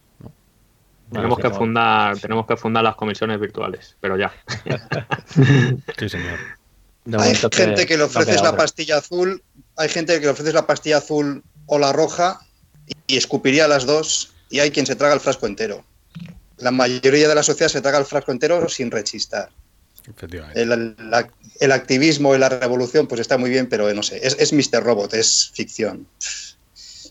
Tenemos, que fundar, tenemos que fundar las comisiones virtuales, pero ya. sí, señor. hay gente que le ofreces la pastilla azul, hay gente que le ofreces la pastilla azul o la roja y escupiría las dos y hay quien se traga el frasco entero. La mayoría de la sociedad se traga el frasco entero sin rechistar. El, activismo y la revolución, pues está muy bien, pero no sé, es, es Mr. Robot, es ficción.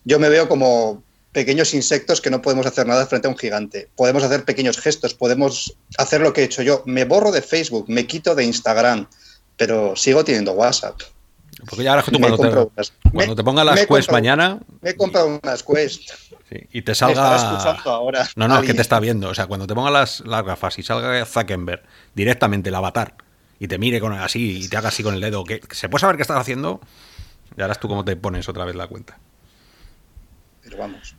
Yo me veo como pequeños insectos que no podemos hacer nada frente a un gigante. Podemos hacer pequeños gestos, podemos hacer lo que he hecho yo. Me borro de Facebook, me quito de Instagram, pero sigo teniendo WhatsApp. Porque ya ahora tú cuando, te, cuando te pongas las Quest mañana. Me he comprado unas Quest. Y te salga. ahora. No, no, es que te está viendo. O sea, cuando te pongas las, las gafas y salga Zuckerberg directamente el avatar y te mire con así y te haga así con el dedo, que se puede saber qué estás haciendo, ya harás tú cómo te pones otra vez la cuenta. Pero vamos.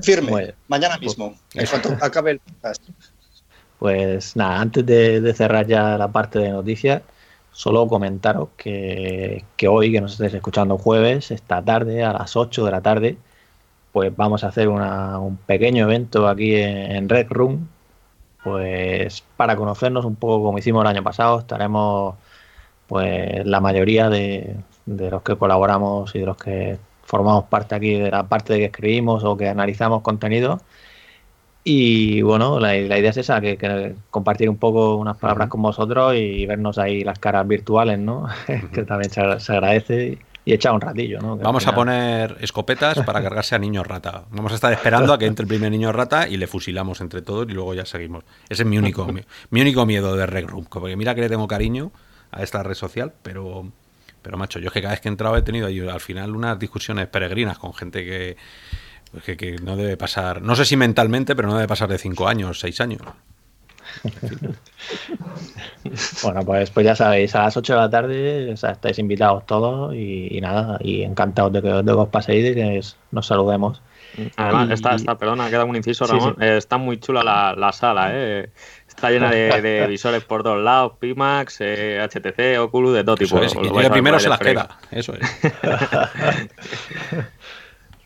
Firme, mañana mismo, en cuanto acabe el podcast. Pues nada, antes de, cerrar ya la parte de noticias, solo comentaros que, que, hoy, que nos estéis escuchando jueves, esta tarde, a las 8 de la tarde, pues vamos a hacer un pequeño evento aquí en, Red Room, pues para conocernos un poco como hicimos el año pasado, estaremos pues la mayoría de, los que colaboramos y de los que formamos parte aquí de la parte de que escribimos o que analizamos contenido. Y bueno, la, idea es esa, que, compartir un poco unas palabras con vosotros y vernos ahí las caras virtuales, ¿no? que también se, agradece y echar un ratillo, ¿no? Que Vamos a poner escopetas para cargarse a niño rata. Vamos a estar esperando a que entre el primer niño rata y le fusilamos entre todos y luego ya seguimos. Ese es mi único, mi, mi único miedo de Rec Room. Porque mira que le tengo cariño a esta red social, pero, pero macho, yo es que cada vez que he entrado he tenido ahí al final unas discusiones peregrinas con gente que, pues que, que no debe pasar, no sé si mentalmente, pero no debe pasar de 5 años, 6 años. Bueno, pues, pues ya sabéis, a las 8 de la tarde o sea, estáis invitados todos y, y nada, y encantados de que, de que os paséis y que os- nos saludemos. Además, Y- está, está, perdona, queda un inciso, Ramón. sí. Eh, está muy chula la, la sala, ¿eh? Está llena de, de visores por todos lados, Pimax, eh, HTC, Oculus, de todo tipo. Eso es, llegue a primero se las queda. Eso es.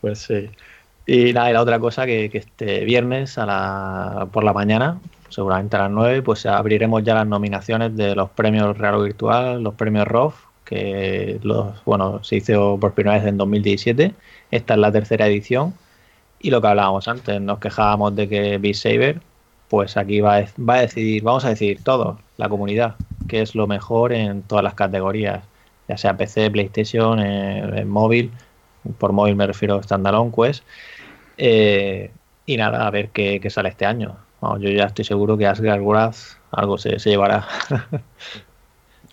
Pues sí. Y nada, y la otra cosa que, que este viernes a la, por la mañana, seguramente a las 9, pues abriremos ya las nominaciones de los premios Real Virtual, los premios ROF, que los, bueno, se hizo por primera vez en 2017. Esta es la tercera edición. Y lo que hablábamos antes, nos quejábamos de que Beat Saber, pues aquí va a, decidir, vamos a decidir todos, la comunidad, que es lo mejor en todas las categorías, ya sea PC, PlayStation, en, en móvil, por móvil me refiero a Standalone Quest. Eh, y nada, a ver qué, qué sale este año. Vamos, yo ya estoy seguro que Asgard Wrath algo se, se llevará.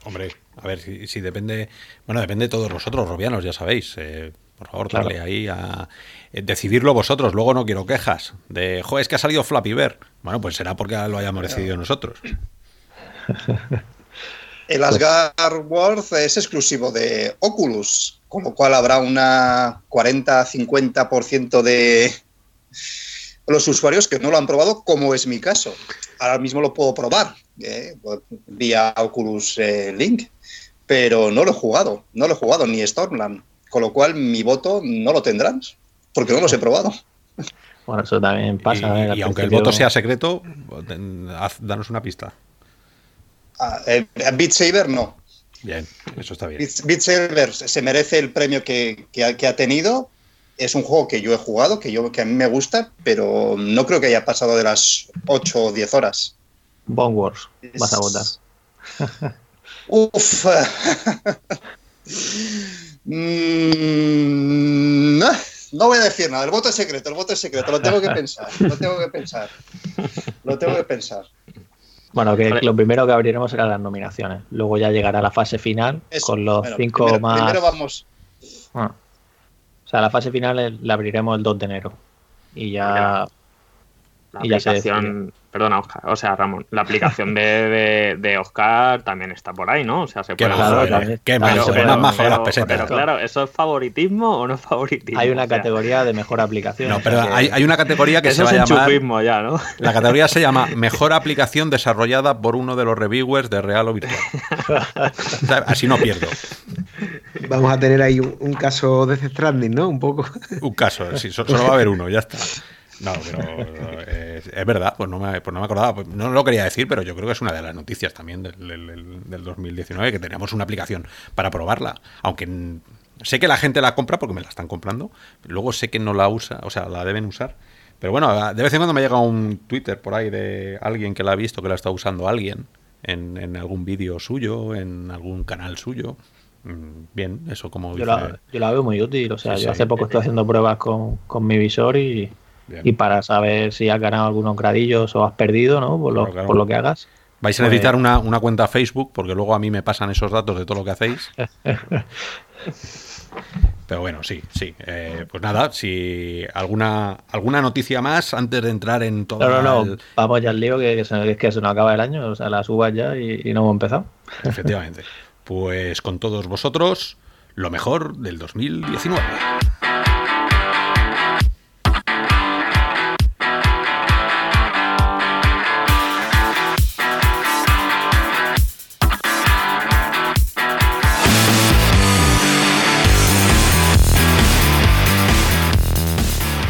Hombre, a ver, si, si depende. Bueno, depende de todos vosotros, robianos, ya sabéis. eh, por favor, Claro. darle ahí a. eh, decidirlo vosotros, luego no quiero quejas. De, jo, es que ha salido Flappy Bear. Bueno, pues será porque lo hayamos decidido nosotros. El Asgard World es exclusivo de Oculus, con lo cual habrá una 40-50% de los usuarios que no lo han probado, como es mi caso. Ahora mismo lo puedo probar eh, vía Oculus eh, Link, pero no lo he jugado, no lo he jugado ni Stormland, con lo cual mi voto no lo tendrán, porque no los he probado. Bueno, eso también pasa. y, ¿eh? Y aunque el voto sea secreto, danos una pista. Ah, Beat Saber no. Bien, eso está bien. Beat, Beat Saber se merece el premio que, que ha, que ha tenido. Es un juego que yo he jugado, que, yo, que a mí me gusta, pero no creo que haya pasado de las 8 o 10 horas. Bone Wars, vas a votar. Uf. Mm, no, no voy a decir nada. El voto es secreto, el voto es secreto. Lo tengo que pensar. Lo tengo que pensar. Lo tengo que pensar. Bueno, que Vale. lo primero que abriremos serán las nominaciones. Luego ya llegará la fase final Eso. con los Bueno, cinco primero, más. primero vamos. O sea, la fase final la abriremos el 2 de enero. Y ya. La Y ya se perdona, Oscar, o sea, Ramón, la aplicación de, de, de Oscar también está por ahí, ¿no? O sea, se puede Claro, también- qué más majo de las pero, pesetas. pero claro, ¿eso es favoritismo o no es favoritismo? Hay una O sea, categoría de mejor aplicación. No, pero hay, hay una categoría que eso se es va a llamar. chupismo ya, ¿no? La categoría se llama Mejor aplicación desarrollada por uno de los reviewers de Real o Virtual. O sea, Así no pierdo. Vamos a tener ahí un, un caso de Death Stranding, ¿no? Un poco. Un caso, sí, so- solo va a haber uno, ya está. No, pero es verdad, pues no, me, pues no me acordaba. Pues no lo quería decir, pero yo creo que es una de las noticias también del, del- del 2019, que teníamos una aplicación para probarla. Aunque sé que la gente la compra porque me la están comprando, luego sé que no la usa, o sea, la deben usar. Pero bueno, de vez en cuando me llega un Twitter por ahí de alguien que la ha visto, que la está usando alguien en, en algún vídeo suyo, en algún canal suyo. Mm, Bien, eso como Yo dice- la, yo la veo muy útil. O sea, Sí, yo sí. hace poco estoy haciendo pruebas con, con mi visor y, Bien. y para saber si has ganado algunos gradillos o has perdido, ¿no? Por lo, Claro, claro. por lo que hagas. Vais a Pues- necesitar una, una cuenta Facebook, porque luego a mí me pasan esos datos de todo lo que hacéis. Pero bueno, sí, sí. Eh, pues nada, si alguna alguna noticia más antes de entrar en todo No, no, no. el- Vamos ya al lío que, que se, que se nos acaba el año. O sea, las uvas ya y, y no hemos empezado. Efectivamente. Pues con todos vosotros, lo mejor del 2019.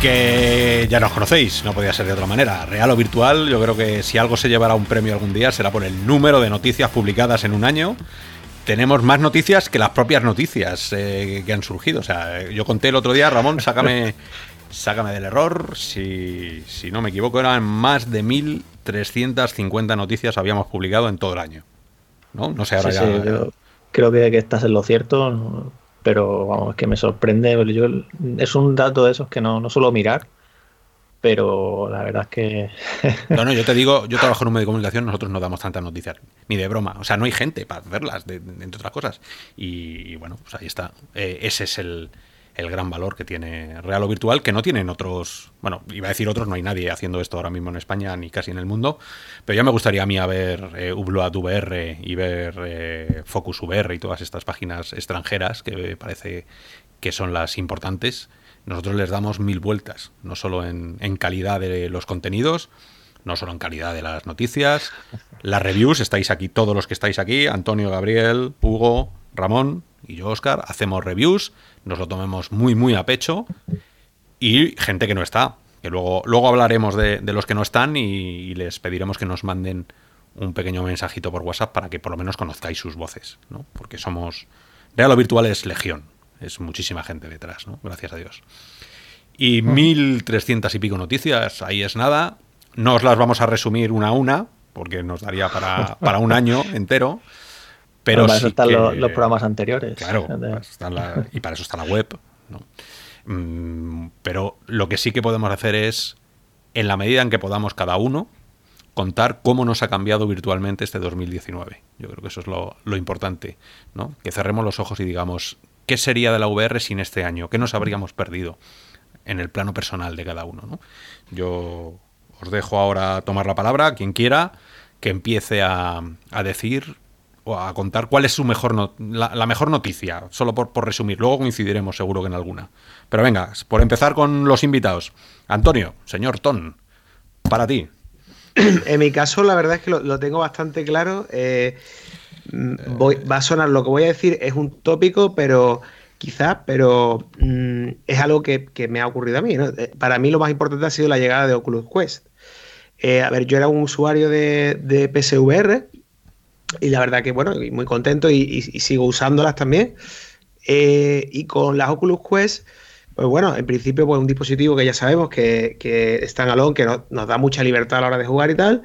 Que ya nos conocéis, no podía ser de otra manera. Real o virtual, yo creo que si algo se llevará un premio algún día será por el número de noticias publicadas en un año. Tenemos más noticias que las propias noticias eh, que han surgido. O sea, yo conté el otro día, Ramón, sácame, sácame del error. Si, si no me equivoco, eran más de 1.350 noticias habíamos publicado en todo el año. ¿No? No sé, ahora Sí, ya. sí, creo que, que estás en lo cierto. No, pero vamos, es que me sorprende. Yo, es un dato de esos que no, no suelo mirar, pero la verdad es que... no, no, yo te digo, yo trabajo en un medio de comunicación, nosotros no damos tantas noticias, ni de broma. O sea, no hay gente para verlas, entre otras cosas. Y, bueno, pues ahí está. Eh, ese es el, el gran valor que tiene Real o Virtual, que no tienen otros, bueno, iba a decir otros, no hay nadie haciendo esto ahora mismo en España ni casi en el mundo, pero ya me gustaría a mí a ver eh, Ubloat VR y ver eh, Focus VR y todas estas páginas extranjeras que parece que son las importantes. Nosotros les damos mil vueltas, no solo en, en calidad de los contenidos, no solo en calidad de las noticias, las reviews, estáis aquí, todos los que estáis aquí, Antonio, Gabriel, Hugo, Ramón y yo, Oscar, hacemos reviews, nos lo tomemos muy, muy a pecho y gente que no está, que luego, luego hablaremos de, los que no están y, les pediremos que nos manden un pequeño mensajito por WhatsApp para que por lo menos conozcáis sus voces, ¿no? Porque somos... Real Virtual es legión, es muchísima gente detrás, ¿no? Gracias a Dios. Y 1300 y pico noticias, ahí es nada. No os las vamos a resumir una a una, porque nos daría para, para un año entero. Pero para eso están los, programas anteriores. Claro, y para eso está la web. Mm, pero lo que sí que podemos hacer es, en la medida en que podamos cada uno, contar cómo nos ha cambiado virtualmente este 2019. Yo creo que eso es lo, importante, ¿no? Que cerremos los ojos y digamos, ¿qué sería de la VR sin este año? ¿Qué nos habríamos perdido en el plano personal de cada uno? Yo os dejo ahora tomar la palabra, quien quiera, que empiece a, a decir o a contar cuál es su mejor la, mejor noticia, solo por, por, resumir. Luego coincidiremos seguro que en alguna. Pero venga, por empezar con los invitados. Antonio, señor Ton, para ti. En mi caso, la verdad es que lo, tengo bastante claro. Eh, voy, va a sonar lo que voy a decir, es un tópico, pero quizás, pero mm, es algo que, me ha ocurrido a mí. Eh, para mí lo más importante ha sido la llegada de Oculus Quest. Eh, a ver, yo era un usuario de, de PSVR y la verdad que, bueno, muy contento y, sigo usándolas también. Eh, y con las Oculus Quest, pues bueno, en principio, pues un dispositivo que ya sabemos que, que está en alón, que nos da mucha libertad a la hora de jugar y tal.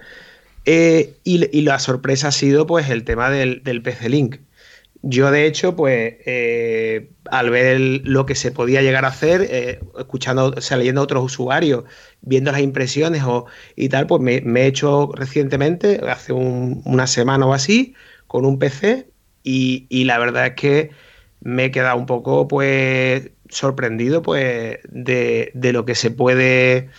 Eh, y, la sorpresa ha sido, pues, el tema del PC Link. Yo, de hecho, pues, eh, al ver lo que se podía llegar a hacer, eh, escuchando, o sea, leyendo a otros usuarios, viendo las impresiones o, y tal, pues me, he hecho recientemente, hace una semana o así, con un PC y, la verdad es que me he quedado un poco, pues, sorprendido, pues, de, lo que se puede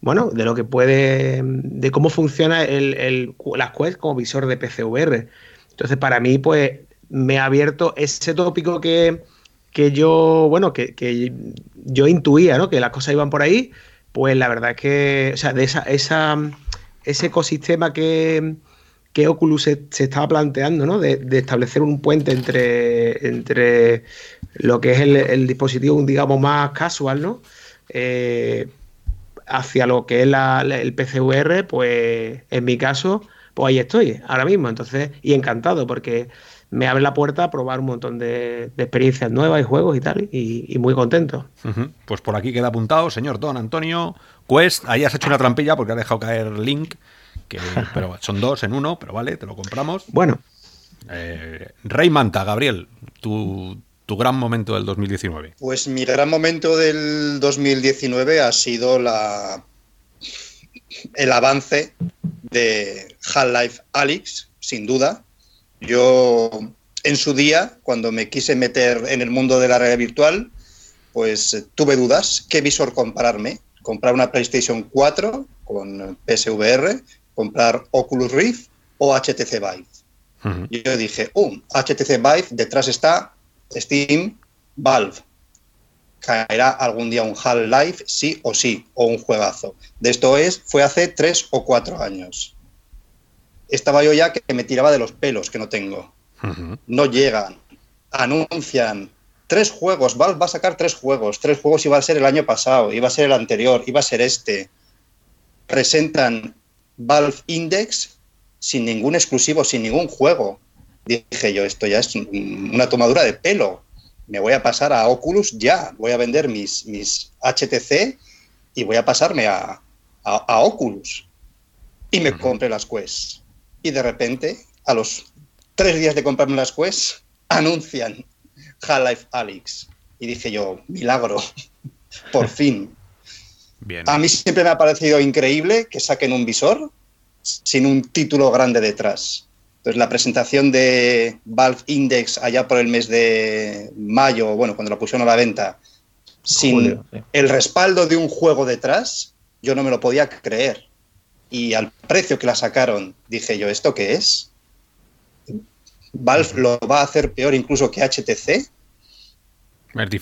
bueno, de lo que puede, de cómo funciona el, el, las Quest como visor de PCVR. Entonces, para mí, pues, me ha abierto ese tópico que, yo, bueno, que, yo intuía, ¿no? Que las cosas iban por ahí, pues la verdad es que, o sea, de esa, esa ese ecosistema que, que Oculus se, estaba planteando, ¿no? De, establecer un puente entre, entre lo que es el, dispositivo, digamos, más casual, ¿no? Eh, hacia lo que es la, el PCVR, pues en mi caso, pues ahí estoy, ahora mismo. Entonces, y encantado, porque me abre la puerta a probar un montón de, experiencias nuevas y juegos y tal, y, muy contento. Pues por aquí queda apuntado, señor Don Antonio Quest, ahí has hecho una trampilla porque ha dejado caer Link, que, pero son dos en uno, pero vale, te lo compramos. Bueno. Eh, Rey Manta, Gabriel, tu, tu gran momento del 2019. Pues mi gran momento del 2019 ha sido la el avance de Half-Life Alyx, sin duda, yo, en su día, cuando me quise meter en el mundo de la realidad virtual, pues eh, tuve dudas qué visor comprarme. Comprar una PlayStation 4 con PSVR, comprar Oculus Rift o HTC Vive. Yo dije, um, HTC Vive, detrás está Steam, Valve. Caerá algún día un Half-Life, sí o sí, o un juegazo. De esto es, fue hace tres o cuatro años estaba yo ya que me tiraba de los pelos que no tengo. No llegan, anuncian tres juegos, Valve va a sacar tres juegos, tres juegos iba a ser el año pasado, iba a ser el anterior, iba a ser este. Presentan Valve Index sin ningún exclusivo, sin ningún juego. Dije yo, esto ya es una tomadura de pelo. Me voy a pasar a Oculus ya. Voy a vender mis, mis HTC y voy a pasarme a, Oculus. Y me compré las Quest y de repente, a los tres días de comprarme las Quest, anuncian Half-Life Alyx. Y dije yo, milagro, por fin. Bien. A mí siempre me ha parecido increíble que saquen un visor sin un título grande detrás. Entonces, la presentación de Valve Index allá por el mes de mayo, bueno, cuando la pusieron a la venta, sin Julio, sí. el respaldo de un juego detrás, yo no me lo podía creer. Y al precio que la sacaron, dije yo, ¿esto qué es? Valve lo va a hacer peor incluso que HTC. Es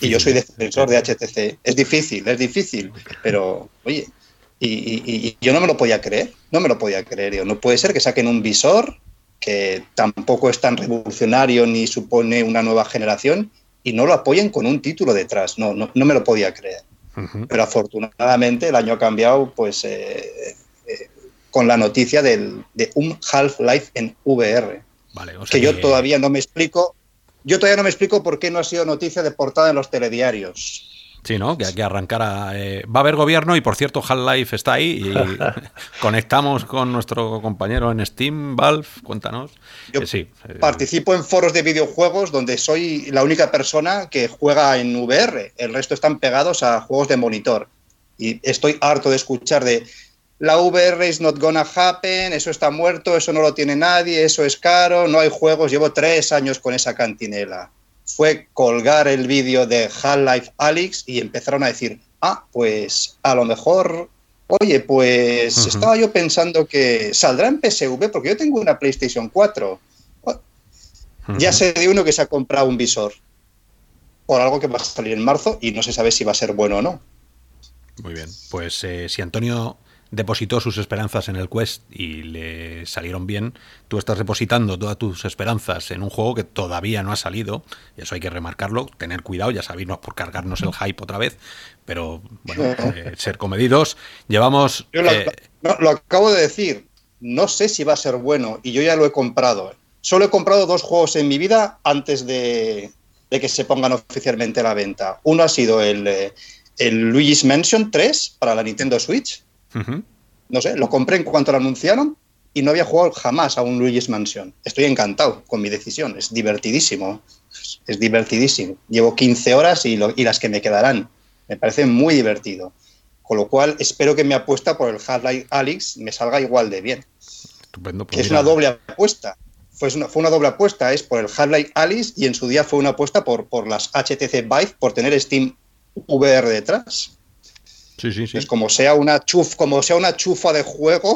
Y yo soy defensor de HTC. Es difícil, es difícil, pero oye, y, y- y yo no me lo podía creer, no me lo podía creer. Digo, no puede ser que saquen un visor que tampoco es tan revolucionario ni supone una nueva generación y no lo apoyen con un título detrás. No, no, no me lo podía creer. Pero afortunadamente el año ha cambiado pues eh, eh, con la noticia del- de un Half-Life en VR Vale, o sea que yo todavía no me explico. Yo todavía no me explico por qué no ha sido noticia de portada en los telediarios. Sí, ¿no? Que, que arrancara. eh, va a haber gobierno y por cierto, Half-Life está ahí y conectamos con nuestro compañero en Steam, Valve. Cuéntanos. Yo Eh, sí. eh, Participo en foros de videojuegos donde soy la única persona que juega en VR. El resto están pegados a juegos de monitor. Y estoy harto de escuchar de la VR is not gonna happen, eso está muerto, eso no lo tiene nadie, eso es caro, no hay juegos. Llevo tres años con esa cantinela. Fue colgar el vídeo de Half-Life Alyx y empezaron a decir, ah, pues a lo mejor, oye, pues estaba yo pensando que saldrá en PSV porque yo tengo una PlayStation 4. Ya sé de uno que se ha comprado un visor por algo que va a salir en marzo y no se sabe si va a ser bueno o no. Muy bien. Pues eh, si Antonio depositó sus esperanzas en el Quest y le salieron bien, tú estás depositando todas tus esperanzas en un juego que todavía no ha salido, y eso hay que remarcarlo, tener cuidado, ya sabéis, no es por cargarnos el hype otra vez, pero bueno, eh, ser comedidos. Llevamos... Yo lo, eh, no, lo acabo de decir, no sé si va a ser bueno y yo ya lo he comprado. Solo he comprado dos juegos en mi vida antes de, de que se pongan oficialmente a la venta. Uno ha sido el, eh, el Luigi's Mansion 3 para la Nintendo Switch. No sé, lo compré en cuanto lo anunciaron y no había jugado jamás a un Luigi's Mansion. Estoy encantado con mi decisión, es divertidísimo. Es divertidísimo. Llevo 15 horas y, lo- y las que me quedarán. Me parece muy divertido. Con lo cual, espero que mi apuesta por el Half-Life Alyx me salga igual de bien. Estupendo. pues es mira, una doble apuesta. Fue una, fue una doble apuesta, es por el Half-Life Alyx y en su día fue una apuesta por, por las HTC Vive, por tener Steam VR detrás. Sí, sí, sí. Es como sea una chuf, como sea una chufa de juego,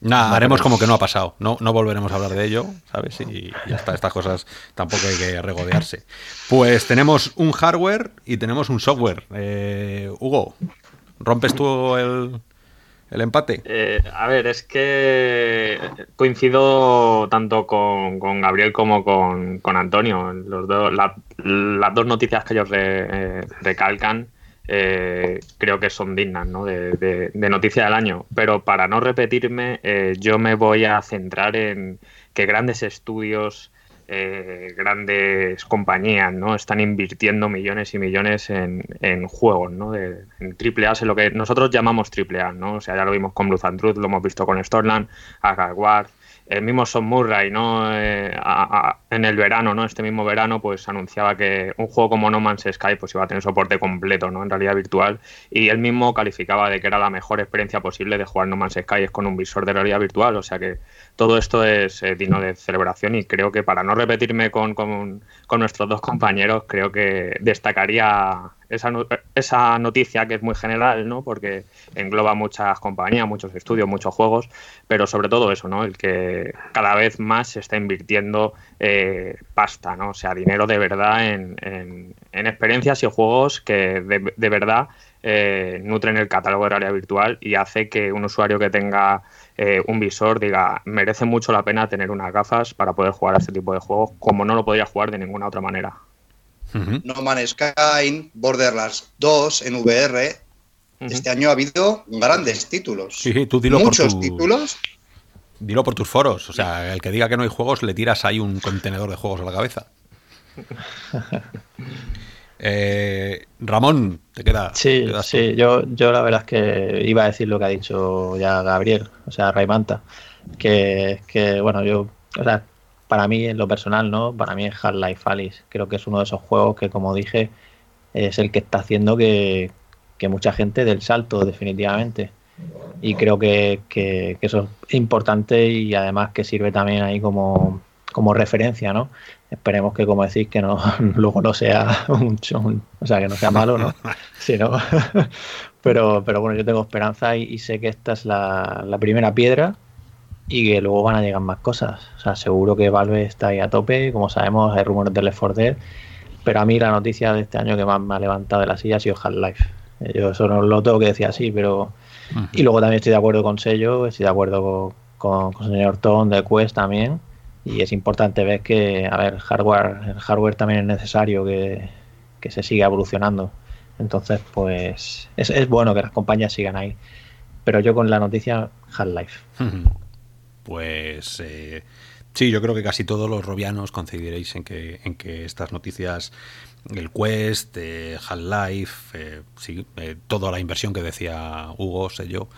Nada, haremos como que no ha pasado. No, no volveremos a hablar de ello, ¿sabes? Y ya está, estas cosas tampoco hay que regodearse. Pues tenemos un hardware y tenemos un software. Eh, Hugo, ¿rompes tú el, el empate? Eh, a ver, es que coincido tanto con, con Gabriel como con, con Antonio. Los dos- la- las dos noticias que ellos re- eh, recalcan eh, creo que son dignas ¿no? de, de- de noticia del año. Pero para no repetirme, eh, yo me voy a centrar en que grandes estudios, eh, grandes compañías ¿no? están invirtiendo millones y millones en, juegos, ¿no? de, en AAA, en lo que nosotros llamamos AAA. ¿no? O sea, ya lo vimos con Blue and Truth, lo hemos visto con Stormland, Asgard, el mismo Son Murray, ¿no? Eh, a- en el verano, ¿no? Este mismo verano, pues anunciaba que un juego como No Man's Sky pues iba a tener soporte completo, ¿no? En realidad virtual. Y él mismo calificaba de que era la mejor experiencia posible de jugar No Man's Sky es con un visor de realidad virtual. O sea que todo esto es eh, digno de celebración y creo que para no repetirme con, con nuestros dos compañeros, creo que destacaría esa, esa noticia que es muy general, ¿no? Porque engloba muchas compañías, muchos estudios, muchos juegos, pero sobre todo eso, ¿no? El que cada vez más se está invirtiendo eh, pasta, ¿no? O sea, dinero de verdad en, en- en experiencias y juegos que de, de verdad eh, nutren el catálogo de realidad virtual y hace que un usuario que tenga eh, un visor diga, merece mucho la pena tener unas gafas para poder jugar a este tipo de juegos, como no lo podría jugar de ninguna otra manera. No Man's Sky, Borderlands 2 en VR. Este año ha habido grandes títulos. Sí, sí, tú dilo por Muchos tu- títulos. Dilo por tus foros. O sea, el que diga que no hay juegos, le tiras ahí un contenedor de juegos a la cabeza. Eh, Ramón, te queda. Sí, sí, yo, yo la verdad es que iba a decir lo que ha dicho ya Gabriel, o sea, Raimanta, que, que bueno, yo, o sea, para mí, en lo personal, ¿no? Para mí es Half-Life Alice. Creo que es uno de esos juegos que, como dije, es el que está haciendo que, mucha gente del salto, definitivamente. Y creo que, eso es importante y además que sirve también ahí como, como referencia, ¿no? Esperemos que, como decís, que no luego no sea mucho, o sea, que no sea malo, ¿no? pero, pero bueno, yo tengo esperanza y, sé que esta es la, la primera piedra y que luego van a llegar más cosas. O sea, seguro que Valve está ahí a tope, como sabemos, hay rumores del Left 4 Dead, pero a mí la noticia de este año que más me ha levantado de la silla ha sido Half-Life. Eh, yo eso no lo tengo que decir así, pero... Y luego también estoy de acuerdo con Sello, estoy de acuerdo con, con, el señor Tom de Quest también, y es importante ver que, a ver, hardware, el hardware también es necesario que, que se siga evolucionando. Entonces, pues es, es, bueno que las compañías sigan ahí. Pero yo con la noticia Half-Life. Pues eh, sí, yo creo que casi todos los robianos coincidiréis en que, en que estas noticias, el Quest, eh, Half-Life, eh, sí, toda la inversión que decía Hugo, sé yo,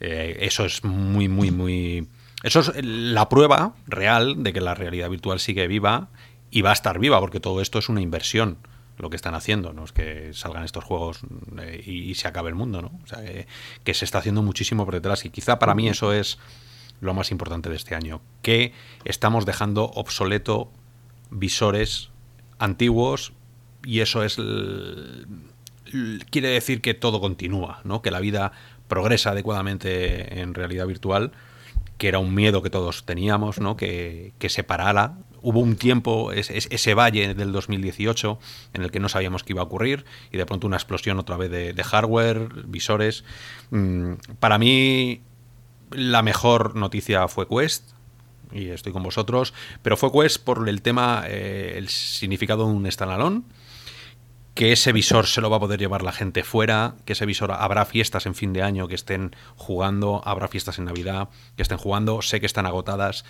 eso es muy, muy, muy... Eso es la prueba real de que la realidad virtual sigue viva y va a estar viva, porque todo esto es una inversión lo que están haciendo, no es que salgan estos juegos y, se acabe el mundo, ¿no? O sea, que se está haciendo muchísimo por detrás y quizá para mí eso es lo más importante de este año, que estamos dejando obsoleto visores antiguos y eso es quiere decir que todo continúa, ¿no? Que la vida progresa adecuadamente en realidad virtual, que era un miedo que todos teníamos, ¿no? Que, que se parara. Hubo un tiempo, ese, valle del 2018, en el que no sabíamos qué iba a ocurrir, y de pronto una explosión otra vez de, de hardware, visores. Mm, para mí, la mejor noticia fue Quest, y estoy con vosotros, pero fue Quest por el tema, eh, el significado de un standalone, que ese visor se lo va a poder llevar la gente fuera, que ese visor habrá fiestas en fin de año que estén jugando, habrá fiestas en Navidad que estén jugando, sé que están agotadas,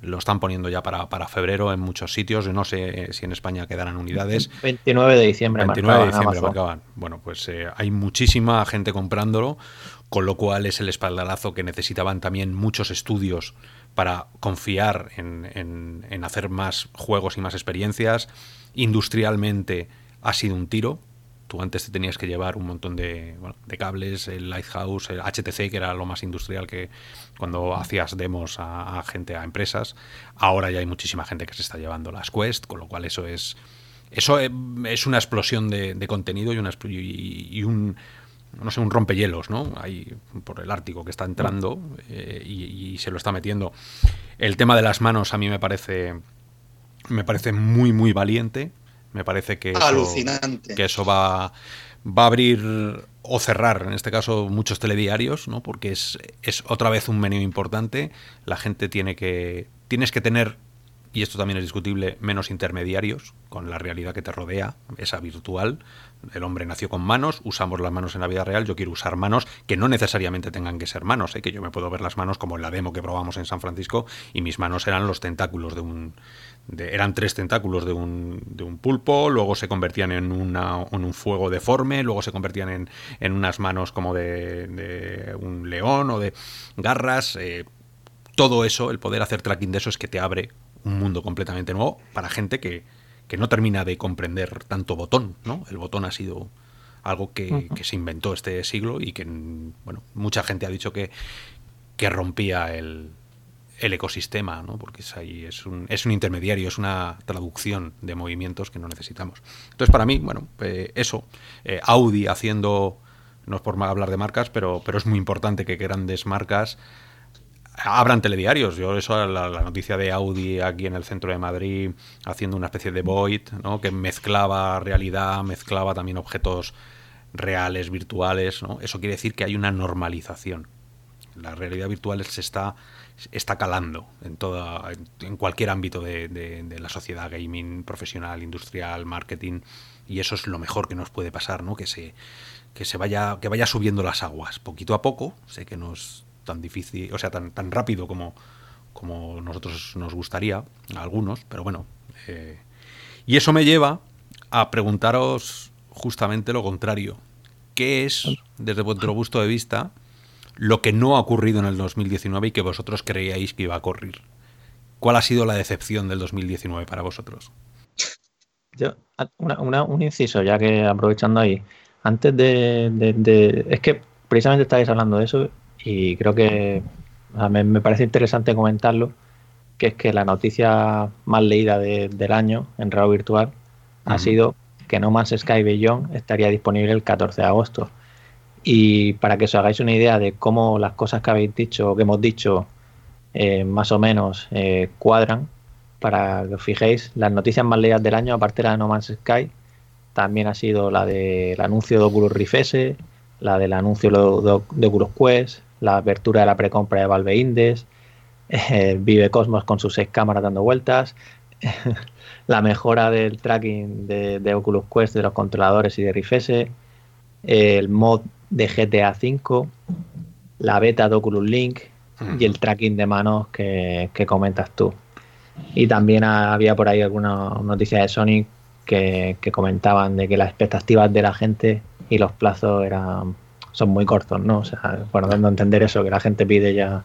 lo están poniendo ya para, para febrero en muchos sitios, no sé si en España quedarán unidades. 29 de diciembre. 29 de diciembre marcaban. Bueno, pues eh, hay muchísima gente comprándolo con lo cual es el espaldarazo que necesitaban también muchos estudios para confiar en, hacer más juegos y más experiencias. Industrialmente ha sido un tiro. Tú antes te tenías que llevar un montón de, cables, el Lighthouse, el HTC, que era lo más industrial que cuando hacías demos a, gente, a empresas. Ahora ya hay muchísima gente que se está llevando las Quest, con lo cual eso es eso es una explosión de, contenido y, una, y un, no sé, un rompehielos, ¿no? Ahí por el Ártico que está entrando eh, y, se lo está metiendo. El tema de las manos a mí me parece me parece muy muy valiente. Me parece que eso, que eso va va a abrir o cerrar, en este caso, muchos telediarios, ¿no? Porque es, es otra vez un menú importante. La gente tiene que tienes que tener y esto también es discutible, menos intermediarios con la realidad que te rodea, esa virtual, el hombre nació con manos, usamos las manos en la vida real, yo quiero usar manos que no necesariamente tengan que ser manos, ¿eh? que yo me puedo ver las manos como en la demo que probamos en San Francisco y mis manos eran los tentáculos de un... eran tres tentáculos de un, de un pulpo, luego se convertían en, una, en un fuego deforme, luego se convertían en, en unas manos como de, de, un león o de garras. Eh, todo eso, el poder hacer tracking de eso es que te abre un mundo completamente nuevo para gente que, que no termina de comprender tanto botón, ¿no? El botón ha sido algo que, se inventó este siglo y que, bueno, mucha gente ha dicho que, que rompía el, el ecosistema, ¿no? porque es, ahí, es, un, es un intermediario, es una traducción de movimientos que no necesitamos. Entonces, para mí, bueno, eh, eso, eh, Audi haciendo, no es por hablar de marcas, pero, pero es muy importante que grandes marcas abran telediarios. Yo eso, la, noticia de Audi aquí en el centro de Madrid, haciendo una especie de Void, ¿no? que mezclaba realidad, mezclaba también objetos reales, virtuales. ¿no? Eso quiere decir que hay una normalización. La realidad virtual se está, está calando en, toda, en cualquier ámbito de, de, la sociedad, gaming, profesional, industrial, marketing. Y eso es lo mejor que nos puede pasar, ¿no? que, se, que, se vaya, que vaya subiendo las aguas, poquito a poco. Sé que nos tan difícil, o sea, tan, tan rápido como, como nosotros nos gustaría, a algunos, pero bueno. Eh, y eso me lleva a preguntaros justamente lo contrario. ¿Qué es, desde vuestro punto de vista, lo que no ha ocurrido en el 2019 y que vosotros creíais que iba a ocurrir? ¿cuál ha sido la decepción del 2019 para vosotros? Yo, un inciso, ya que aprovechando ahí, antes de, Es que precisamente estáis hablando de eso y creo que me, parece interesante comentarlo, que es que la noticia más leída del año en radio virtual ha sido que No Man's Sky Beyond estaría disponible el 14 de agosto. Y para que os hagáis una idea de cómo las cosas que habéis dicho o que hemos dicho eh, más o menos eh, cuadran, para que os fijéis, las noticias más leídas del año, aparte de la de No Man's Sky, también ha sido la del anuncio de Oculus Rift S, la del anuncio de, Oculus Quest, la apertura de la precompra de Valve Index, eh, Vive Cosmos con sus seis cámaras dando vueltas, la mejora del tracking de, Oculus Quest de los controladores y de Rift S, el mod de GTA V, la beta de Oculus Link y el tracking de manos que, comentas tú. Y también había por ahí alguna noticia de Sony que, comentaban de que las expectativas de la gente y los plazos eran son muy cortos, ¿no? O sea, bueno, dando a entender eso, que la gente pide ya.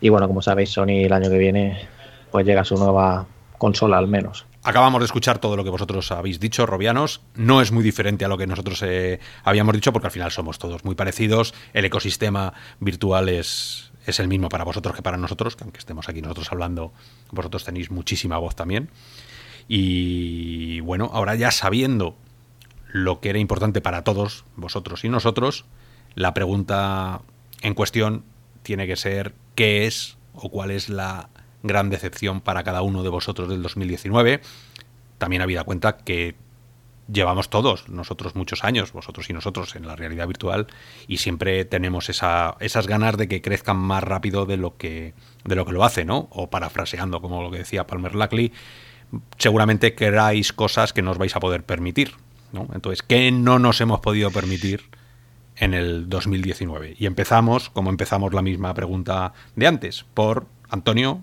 Y bueno, como sabéis, Sony el año que viene pues llega su nueva consola al menos. Acabamos de escuchar todo lo que vosotros habéis dicho, Robianos. No es muy diferente a lo que nosotros eh, habíamos dicho, porque al final somos todos muy parecidos. El ecosistema virtual es, es el mismo para vosotros que para nosotros, que aunque estemos aquí nosotros hablando, vosotros tenéis muchísima voz también. Y bueno, ahora ya sabiendo lo que era importante para todos, vosotros y nosotros, la pregunta en cuestión tiene que ser qué es o cuál es la gran decepción para cada uno de vosotros del 2019. También habida cuenta que llevamos todos, nosotros muchos años, vosotros y nosotros, en la realidad virtual, y siempre tenemos esa, esas ganas de que crezcan más rápido de lo que, de lo que lo hace, ¿no? O parafraseando, como lo que decía Palmer Lackley, seguramente queráis cosas que no os vais a poder permitir, Entonces, ¿qué no nos hemos podido permitir en el 2019? Y empezamos, como empezamos la misma pregunta de antes, por Antonio,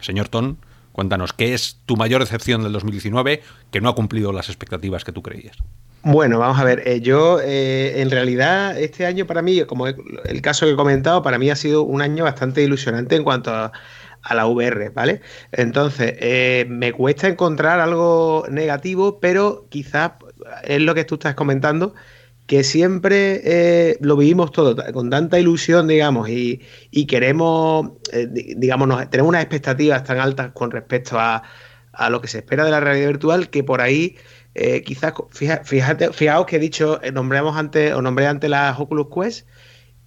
Señor Ton, cuéntanos, ¿qué es tu mayor decepción del 2019 que no ha cumplido las expectativas que tú creías? Bueno, vamos a ver, eh, yo eh, en realidad este año para mí, como el caso que he comentado, para mí ha sido un año bastante ilusionante en cuanto a, la VR, ¿vale? Entonces, eh, me cuesta encontrar algo negativo, pero quizás es lo que tú estás comentando, que siempre eh, lo vivimos todo con tanta ilusión, digamos, y, queremos, eh, digamos, tenemos unas expectativas tan altas con respecto a, lo que se espera de la realidad virtual que por ahí eh, quizás, fíjate, fijaos que he dicho, nombramos antes, o nombré antes las Oculus Quest,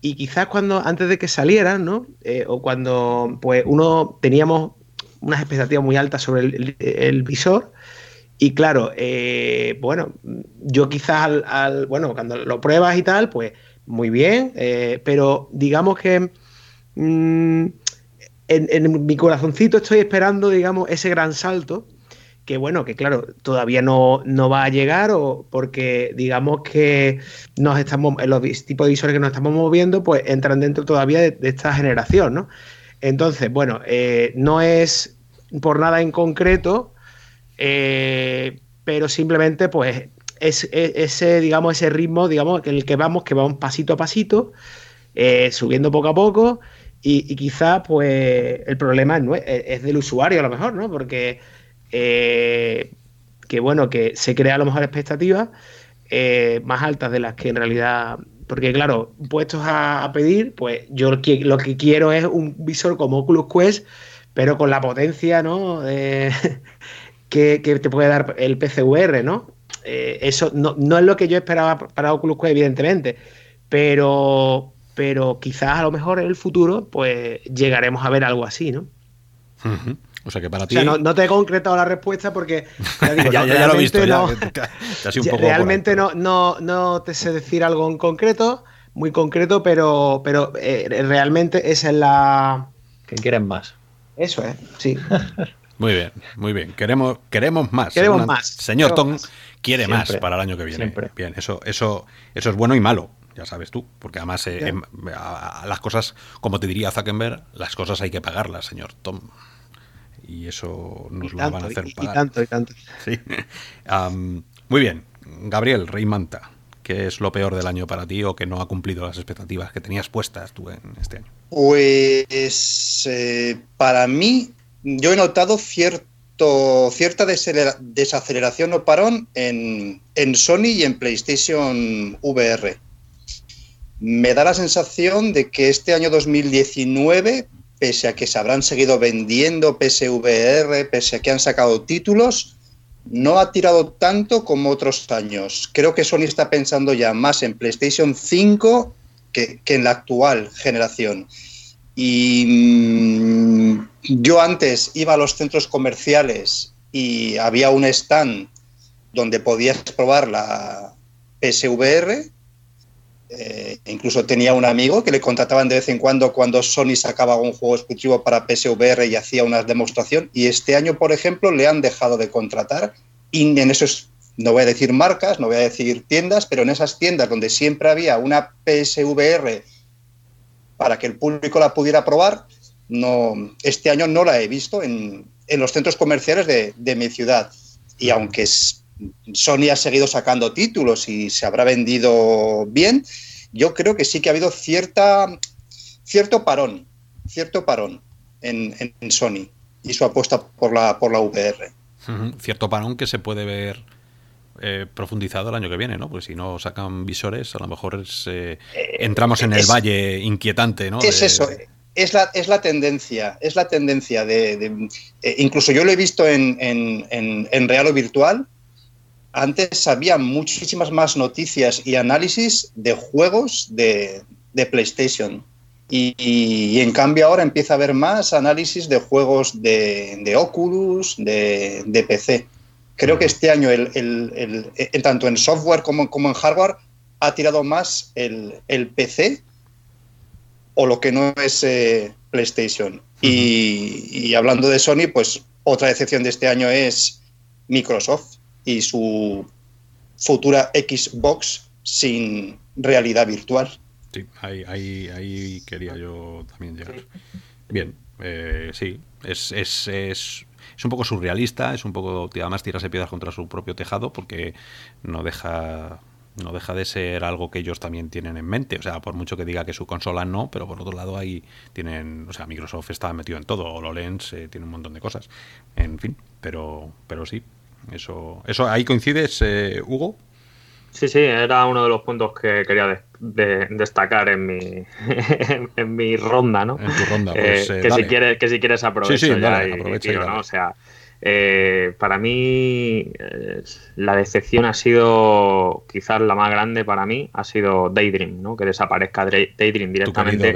y quizás cuando, antes de que salieran, ¿no? o cuando pues uno teníamos unas expectativas muy altas sobre el visor, y claro, eh, bueno, yo quizás al, bueno, cuando lo pruebas y tal, pues muy bien, eh, pero digamos que mm, en, mi corazoncito estoy esperando, digamos, ese gran salto, que bueno, que claro, todavía no, va a llegar, o porque digamos que nos estamos, los tipos de visores que nos estamos moviendo, pues entran dentro todavía de, esta generación, ¿no? Entonces, bueno, eh, no es por nada en concreto, eh, pero simplemente, pues, es, ese, digamos, ese ritmo, digamos, que el que vamos, que vamos pasito a pasito, eh, subiendo poco a poco, y, quizá, pues, el problema es, del usuario a lo mejor, ¿no? Porque, eh, que bueno, que se crea a lo mejor expectativas más altas de las que en realidad porque claro, puestos a, pedir, pues yo lo que quiero es un visor como Oculus Quest, pero con la potencia, ¿no? Que, te puede dar el PCVR, ¿no? Eh, eso no, es lo que yo esperaba para Oculus Quest, evidentemente, pero, pero quizás a lo mejor en el futuro pues llegaremos a ver algo así, ¿no? O sea que para ti. no, te he concretado la respuesta porque. Ya, ya, lo he visto. realmente no, no, no te sé decir algo en concreto, muy concreto, pero, pero eh, realmente esa es la. Que quieren más. Eso es, sí. Muy bien, muy bien. Queremos, queremos más. Queremos más. Señor Tom quiere más para el año que viene. Bien, eso, eso, eso es bueno y malo, ya sabes tú, porque además eh, em, las cosas, como te diría Zuckerberg, las cosas hay que pagarlas, señor Tom. Y eso nos lo van a hacer pagar. Y tanto, y tanto. Sí. muy bien. Gabriel, Rey Manta, ¿qué es lo peor del año para ti o que no ha cumplido las expectativas que tenías puestas tú en este año? Pues eh, para mí yo he notado cierta desaceleración o parón en Sony y en PlayStation VR. Me da la sensación de que este año 2019, pese a que se habrán seguido vendiendo PSVR, pese a que han sacado títulos, no ha tirado tanto como otros años. Creo que Sony está pensando ya más en PlayStation 5 que, en la actual generación. Y mm, yo antes iba a los centros comerciales y había un stand donde podías probar la PSVR. Eh, incluso tenía un amigo que le contrataban de vez en cuando cuando Sony sacaba un juego exclusivo para PSVR y hacía una demostración. Y este año, por ejemplo, le han dejado de contratar. Y en esos, no voy a decir marcas, no voy a decir tiendas, pero en esas tiendas donde siempre había una PSVR para que el público la pudiera probar, no, este año no la he visto en, los centros comerciales de, mi ciudad. Y aunque Sony ha seguido sacando títulos y se habrá vendido bien, yo creo que sí que ha habido cierta, cierto parón, cierto parón en, Sony y su apuesta por la, por la VR. Cierto parón que se puede ver eh, profundizado el año que viene, ¿no? Porque si no sacan visores, a lo mejor eh, eh, entramos en el valle inquietante, ¿no? Es eso, es la, es la tendencia, es la tendencia de... Eh, incluso yo lo he visto en, en, real o virtual. Antes había muchísimas más noticias y análisis de juegos de, PlayStation. Y, en cambio ahora empieza a haber más análisis de juegos de, Oculus, de, PC. Creo que este año, el, tanto en software como, como en hardware, ha tirado más el, el PC o lo que no es eh, PlayStation. y, hablando de Sony, pues otra excepción de este año es Microsoft y su futura Xbox sin realidad virtual. Sí, ahí, ahí, quería yo también llegar. Bien, eh, sí, es, es, es, es, un poco surrealista, es un poco, además tirarse piedras contra su propio tejado porque no deja no deja de ser algo que ellos también tienen en mente. O sea, por mucho que diga que su consola no, pero por otro lado ahí tienen, o sea, Microsoft está metido en todo, HoloLens eh, tiene un montón de cosas. En fin, pero, pero sí, eso, eso ahí coincides, eh, Hugo. Sí, sí, era uno de los puntos que quería destacar en mi, en, mi ronda, ¿no? En tu ronda, eh, pues, que, si quieres, que si quieres aprovechar ya y, ¿no? O sea, eh, para mí, eh, la decepción ha sido, quizás la más grande para mí, ha sido Daydream, ¿no? que desaparezca Daydream directamente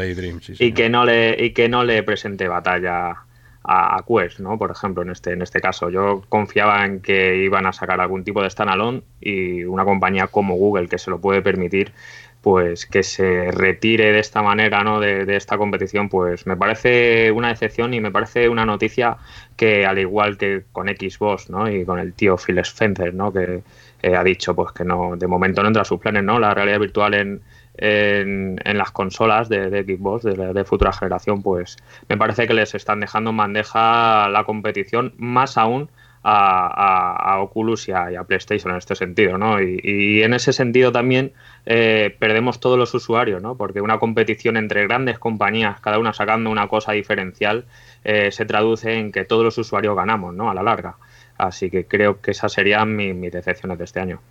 y, que no le, y que no le presente batalla a, Quest, ¿no? por ejemplo, en este, en este caso. Yo confiaba en que iban a sacar algún tipo de standalone y una compañía como Google, que se lo puede permitir, pues que se retire de esta manera ¿no? de, esta competición, pues me parece una decepción y me parece una noticia que al igual que con Xbox ¿no? y con el tío Phil Spencer, ¿no? que eh, ha dicho pues que no de momento no entra a sus planes ¿no? la realidad virtual en, en, las consolas de, Xbox de, futura generación, pues me parece que les están dejando en la competición, más aún a, Oculus y a, PlayStation en este sentido, ¿no? Y, en ese sentido también eh, perdemos todos los usuarios, ¿no? Porque una competición entre grandes compañías, cada una sacando una cosa diferencial, eh, se traduce en que todos los usuarios ganamos, ¿no? A la larga. Así que creo que esas serían mis, decepciones de este año.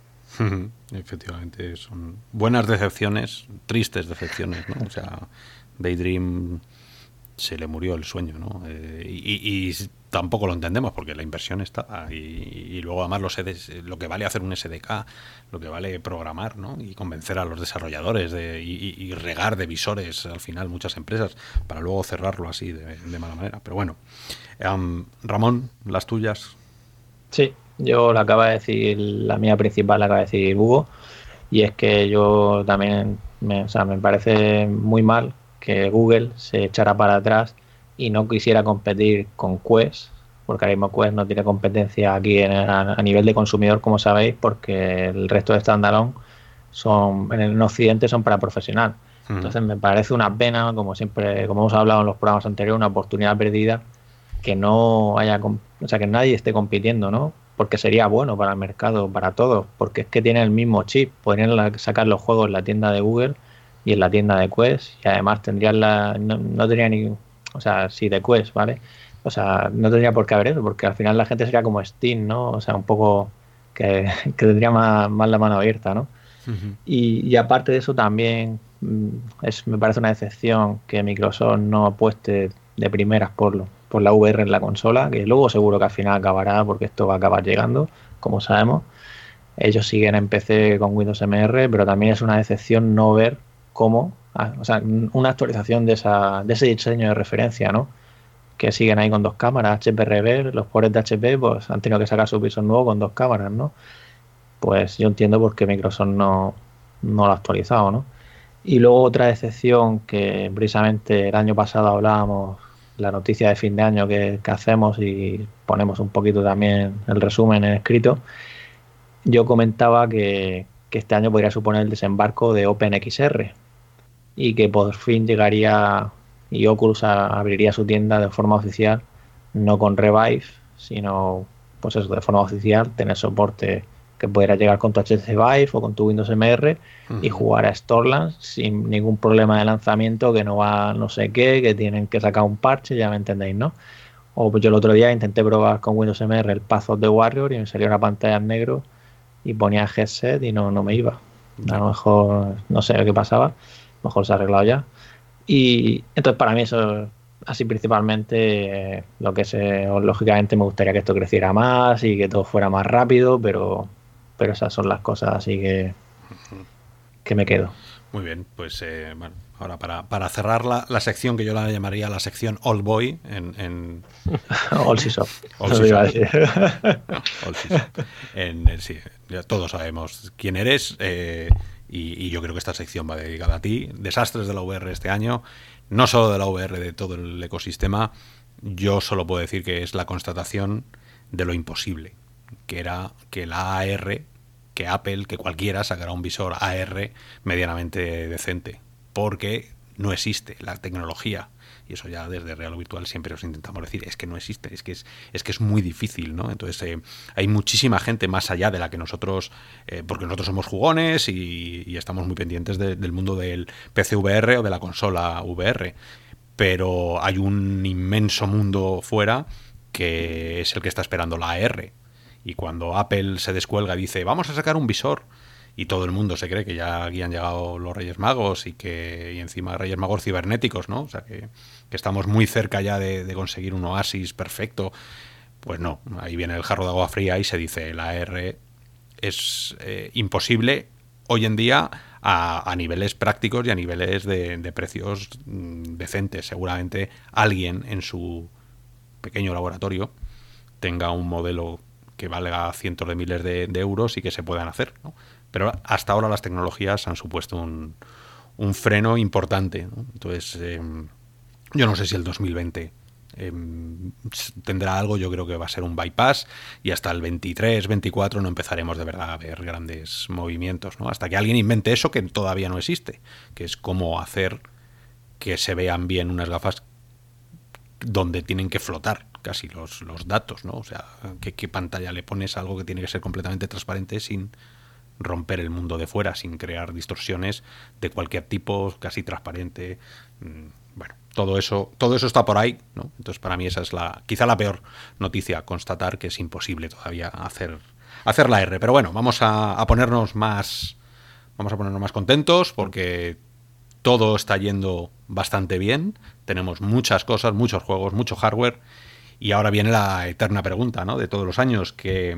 Efectivamente, son buenas decepciones, tristes decepciones, ¿no? O sea, Daydream se le murió el sueño, ¿no? Eh, y, tampoco lo entendemos porque la inversión está y, luego además los lo que vale hacer un SDK, lo que vale programar, ¿no? Y convencer a los desarrolladores de, y, regar de visores al final muchas empresas para luego cerrarlo así de, mala manera. Pero bueno, Ramón, las tuyas. Sí, yo la acaba de decir, la mía principal la acaba de decir Hugo y es que yo también, me, o sea, me parece muy mal que Google se echara para atrás y no quisiera competir con Quest, porque ahora mismo Quest no tiene competencia aquí en, a, nivel de consumidor, como sabéis, porque el resto de standalone son en el Occidente son para profesional. Entonces me parece una pena, como siempre, como hemos hablado en los programas anteriores, una oportunidad perdida que no haya, o sea, que nadie esté compitiendo, ¿no? Porque sería bueno para el mercado, para todos, porque es que tiene el mismo chip, podrían sacar los juegos en la tienda de Google y en la tienda de Quest y además tendrían la no, no tendría ni o sea sí de Quest vale O sea, no tendría por qué haber eso, porque al final la gente sería como Steam, ¿no? O sea, un poco que, tendría más, la mano abierta, ¿no? y, aparte de eso también mm, es, me parece una decepción que Microsoft no apueste de primeras por, por la VR en la consola, que luego seguro que al final acabará porque esto va a acabar llegando, como sabemos. Ellos siguen en PC con Windows MR, pero también es una decepción no ver cómo, ah, o sea, una actualización de, esa, de ese diseño de referencia, ¿no? que siguen ahí con dos cámaras, HP Rever, los pobres de HP pues han tenido que sacar su piso nuevo con dos cámaras, ¿no? Pues yo entiendo por qué Microsoft no, no lo ha actualizado, ¿no? Y luego otra excepción que precisamente el año pasado hablábamos, la noticia de fin de año que, hacemos y ponemos un poquito también el resumen en escrito, yo comentaba que, este año podría suponer el desembarco de OpenXR y que por fin llegaría y Oculus abriría su tienda de forma oficial, no con Revive, sino pues eso, de forma oficial, tener soporte que pudiera llegar con tu HTC Vive o con tu Windows MR y jugar a Storlands sin ningún problema de lanzamiento, que no va no sé qué, que tienen que sacar un parche, ya me entendéis, ¿no? O pues yo el otro día intenté probar con Windows MR el Path of the Warrior y me salió una pantalla en negro y ponía headset y no, no me iba. A lo mejor no sé qué pasaba, a lo mejor se ha arreglado ya. Y entonces para mí eso así principalmente eh, lo que se, lógicamente me gustaría que esto creciera más y que todo fuera más rápido, pero, pero esas son las cosas así que, que me quedo. Muy bien, pues eh, bueno, ahora para, para cerrar la, la, sección que yo la llamaría la sección Old Boy en... en... All Season. en, sí, todos sabemos quién eres. Eh, y, yo creo que esta sección va dedicada a ti. Desastres de la VR este año, no solo de la VR, de todo el ecosistema. Yo solo puedo decir que es la constatación de lo imposible, que era que la AR, que Apple, que cualquiera sacará un visor AR medianamente decente, porque no existe la tecnología y eso ya desde Real Virtual siempre os intentamos decir, es que no existe, es que es, es que es muy difícil, ¿no? Entonces eh, hay muchísima gente más allá de la que nosotros, eh, porque nosotros somos jugones y, estamos muy pendientes del mundo del PC VR o de la consola VR, pero hay un inmenso mundo fuera que es el que está esperando la AR. Y cuando Apple se descuelga y dice, vamos a sacar un visor, y todo el mundo se cree que ya aquí han llegado los Reyes Magos y que y encima Reyes Magos cibernéticos, ¿no? O sea que, estamos muy cerca ya de, conseguir un oasis perfecto. Pues no, ahí viene el jarro de agua fría y se dice la R es eh, imposible hoy en día a, niveles prácticos y a niveles de, precios mm, decentes. Seguramente alguien en su pequeño laboratorio tenga un modelo que valga cientos de miles de, euros y que se puedan hacer. Pero hasta ahora las tecnologías han supuesto un, freno importante. Entonces, em, yo no sé si el 2020 em, tendrá algo, yo creo que va a ser un bypass y hasta el 23, 24 no empezaremos de verdad a ver grandes movimientos. Hasta que alguien invente eso que todavía no existe, que es cómo hacer que se vean bien unas gafas donde tienen que flotar casi los, los datos, ¿no? O sea, ¿qué, ¿qué, pantalla le pones algo que tiene que ser completamente transparente sin romper el mundo de fuera sin crear distorsiones de cualquier tipo, casi transparente. Mm, bueno, todo eso, todo eso está por ahí, ¿no? Entonces para mí esa es la, quizá la peor noticia, constatar que es imposible todavía hacer, hacer la R. Pero bueno, vamos a, ponernos más, vamos a ponernos más contentos porque todo está yendo bastante bien. Tenemos muchas cosas, muchos juegos, mucho hardware. Y ahora viene la eterna pregunta, ¿no? De todos los años, que,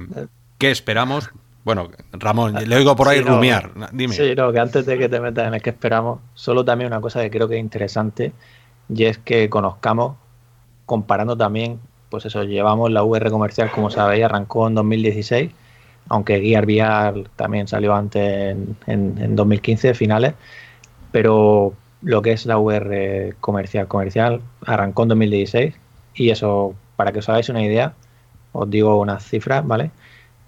¿qué esperamos? Bueno, Ramón, le oigo por ahí rumiar. Dime. Sí, no, que antes de que te metas en el que esperamos, solo también una cosa que creo que es interesante y es que conozcamos, comparando también, pues eso, llevamos la VR comercial, como sabéis, arrancó en 2016, aunque Gear VR también salió antes en, en 2015, finales, pero lo que es la VR comercial, comercial, arrancó en 2016 y eso, para que os hagáis una idea, os digo unas cifras, ¿vale?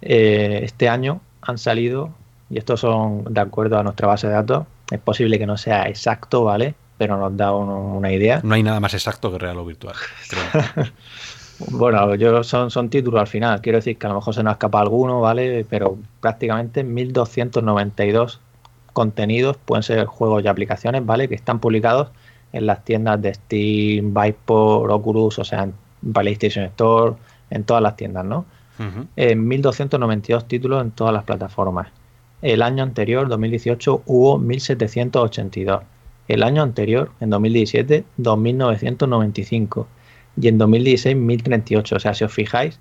Eh, este año han salido, y estos son de acuerdo a nuestra base de datos, es posible que no sea exacto, ¿vale? Pero nos da una idea. No hay nada más exacto que real o virtual. bueno, yo son, son títulos al final. Quiero decir que a lo mejor se nos escapa alguno, ¿vale? Pero prácticamente 1292 contenidos pueden ser juegos y aplicaciones, ¿vale? Que están publicados en las tiendas de Steam, Vipor, Oculus, o sea, PlayStation Store, en todas las tiendas, ¿no? En 1.292 títulos en todas las plataformas. El año anterior, 2018, hubo 1.782. El año anterior, en 2017, 2.995. Y en 2016, 1.038. O sea, si os fijáis,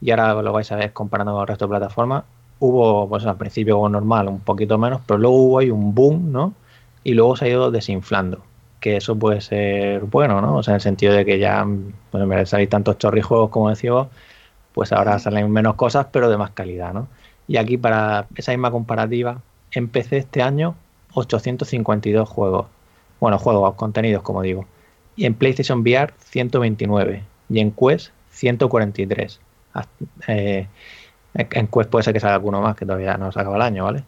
y ahora lo vais a ver comparando con el resto de plataformas, hubo, pues al principio normal, un poquito menos, pero luego hubo ahí un boom, ¿no? Y luego se ha ido desinflando. Que eso puede ser bueno, ¿no? O sea, en el sentido de que ya, pues en vez de salir tantos chorrijuegos como decía pues ahora salen menos cosas, pero de más calidad, ¿no? Y aquí para esa misma comparativa, empecé este año 852 juegos. Bueno, juegos, contenidos, como digo. Y en PlayStation VR 129. Y en Quest 143. Eh, en Quest puede ser que salga alguno más, que todavía no se acaba el año, ¿vale?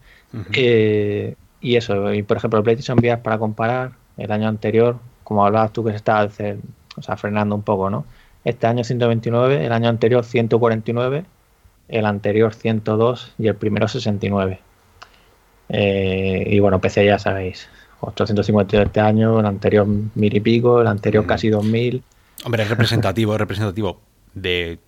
Eh, y eso, y por ejemplo, PlayStation VR para comparar, el año anterior, como hablabas tú que se estaba o sea, frenando un poco, ¿no? Este año 129, el año anterior 149 el anterior 102 y el primero 69. Eh, y bueno, PC ya sabéis, 850 este año, el anterior mil y pico, el anterior casi 2000. Hombre, es representativo, es representativo de...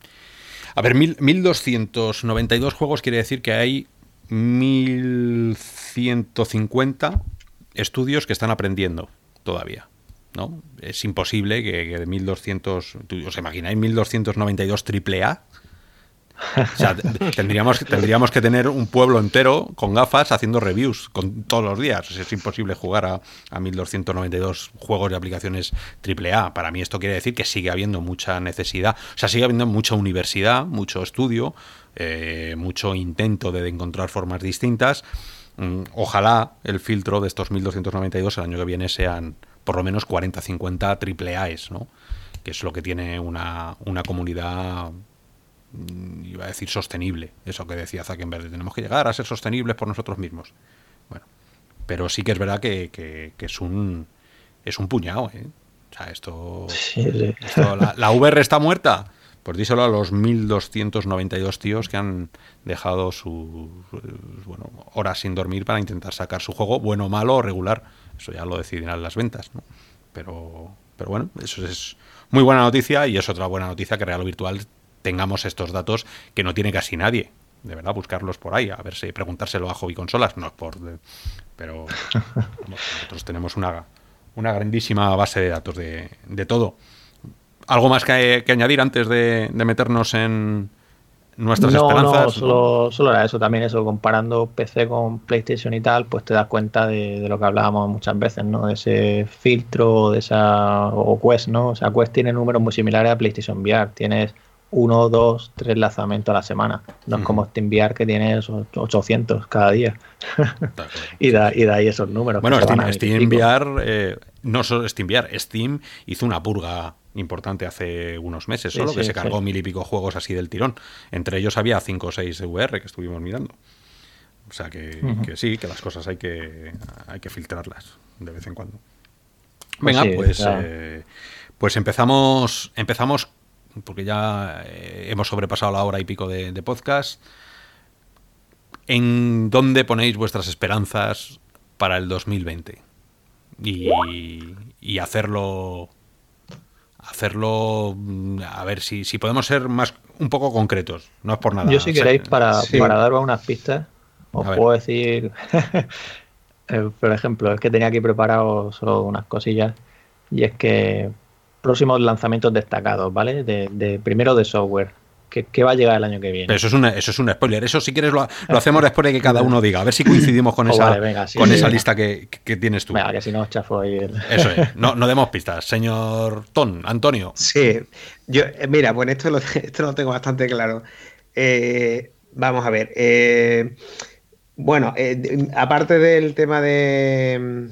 A ver, 1292 juegos quiere decir que hay 1150 estudios que están aprendiendo todavía. ¿no? Es imposible que, que de 1200, ¿os imagináis 1292 triple A? O sea, tendríamos, tendríamos que tener un pueblo entero con gafas haciendo reviews con, todos los días. Es imposible jugar a, a 1292 juegos de aplicaciones AAA. Para mí esto quiere decir que sigue habiendo mucha necesidad. O sea, sigue habiendo mucha universidad, mucho estudio, eh, mucho intento de encontrar formas distintas. Mm, ojalá el filtro de estos 1292 el año que viene sean por lo menos 40-50 AAAs, ¿no? que es lo que tiene una, una comunidad Mm, iba a decir sostenible, eso que decía Zuckerberg, tenemos que llegar a ser sostenibles por nosotros mismos. Bueno, pero sí que es verdad que, es un es un puñado, ¿eh? O sea, esto, la, VR está muerta. Pues díselo a los 1292 tíos que han dejado sus bueno, horas sin dormir para intentar sacar su juego, bueno, malo o regular. Eso ya lo decidirán las ventas, ¿no? Pero, pero bueno, eso es muy buena noticia y es otra buena noticia que Real Virtual tengamos estos datos que no tiene casi nadie. De verdad, buscarlos por ahí, a ver si preguntárselo a Hobby Consolas, no es por. Pero nosotros tenemos una, una grandísima base de datos de, de todo. ¿Algo más que, añadir antes de, meternos en nuestras esperanzas? No, solo, solo, era eso, también eso, comparando PC con PlayStation y tal, pues te das cuenta de, de, lo que hablábamos muchas veces, ¿no? De ese filtro, de esa. o Quest, ¿no? O sea, Quest tiene números muy similares a PlayStation VR. Tienes uno, dos, tres lanzamientos a la semana. No es como SteamVR que tiene esos 800 cada día. y, da, y da ahí esos números. Bueno, Steam, eh, no solo SteamVR, Steam hizo una purga importante hace unos meses, solo que se cargó mil y pico juegos así del tirón. Entre ellos había cinco o seis VR que estuvimos mirando. O sea que, sí, que las cosas hay que, hay que filtrarlas de vez en cuando. Pues Venga, pues, eh, pues empezamos, empezamos porque ya eh, hemos sobrepasado la hora y pico de, podcast. ¿En dónde ponéis vuestras esperanzas para el 2020? Y, hacerlo hacerlo a ver si, si podemos ser más un poco concretos no es por nada yo si queréis para, para daros unas pistas os puedo decir eh, por ejemplo es que tenía aquí preparado solo unas cosillas y es que próximos lanzamientos destacados, ¿vale? De, primero de software. ¿Qué, va a llegar el año que viene? eso es, una, eso es un spoiler. Eso, si quieres, lo, hacemos después de que cada uno diga. A ver si coincidimos con oh, esa, con esa lista que, tienes tú. Venga, que si no, chafo ahí. Eso es. No, no demos pistas. Señor Ton, Antonio. Sí. Yo, eh, mira, bueno, esto lo, esto lo tengo bastante claro. Eh, vamos a ver. Eh, bueno, aparte del tema de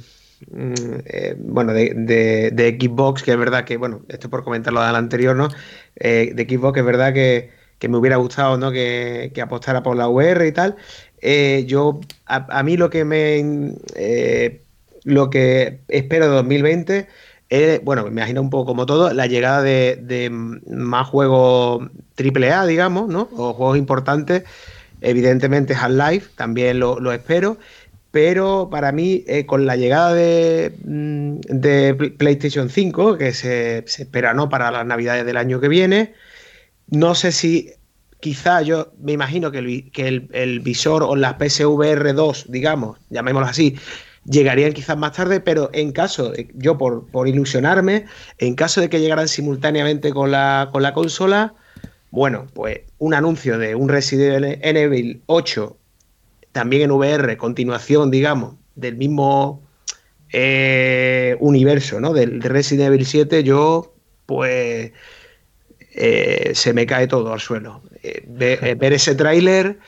eh, bueno, de, de, Xbox, que es verdad que, bueno, esto por comentarlo del anterior, ¿no? Eh, de Xbox, que es verdad que, me hubiera gustado, ¿no? Que, apostara por la UR y tal. Eh, yo, a, mí lo que me. lo que espero de 2020 es, bueno, me imagino un poco como todo, la llegada de, más juegos AAA, digamos, ¿no? O juegos importantes. Evidentemente, Half-Life, también lo, lo espero pero para mí, eh, con la llegada de, mm, de, PlayStation 5, que se, espera no para las navidades del año que viene, no sé si quizá yo me imagino que el visor o las PSVR 2, digamos, llamémoslo así, llegarían quizás más tarde, pero en caso, yo por, por ilusionarme, en caso de que llegaran simultáneamente con la, con la consola, bueno, pues un anuncio de un Resident Evil 8, también en VR, continuación, digamos, del mismo eh, universo, ¿no? Del de Resident Evil 7, yo, pues, eh, se me cae todo al suelo. Eh, ver, ese tráiler,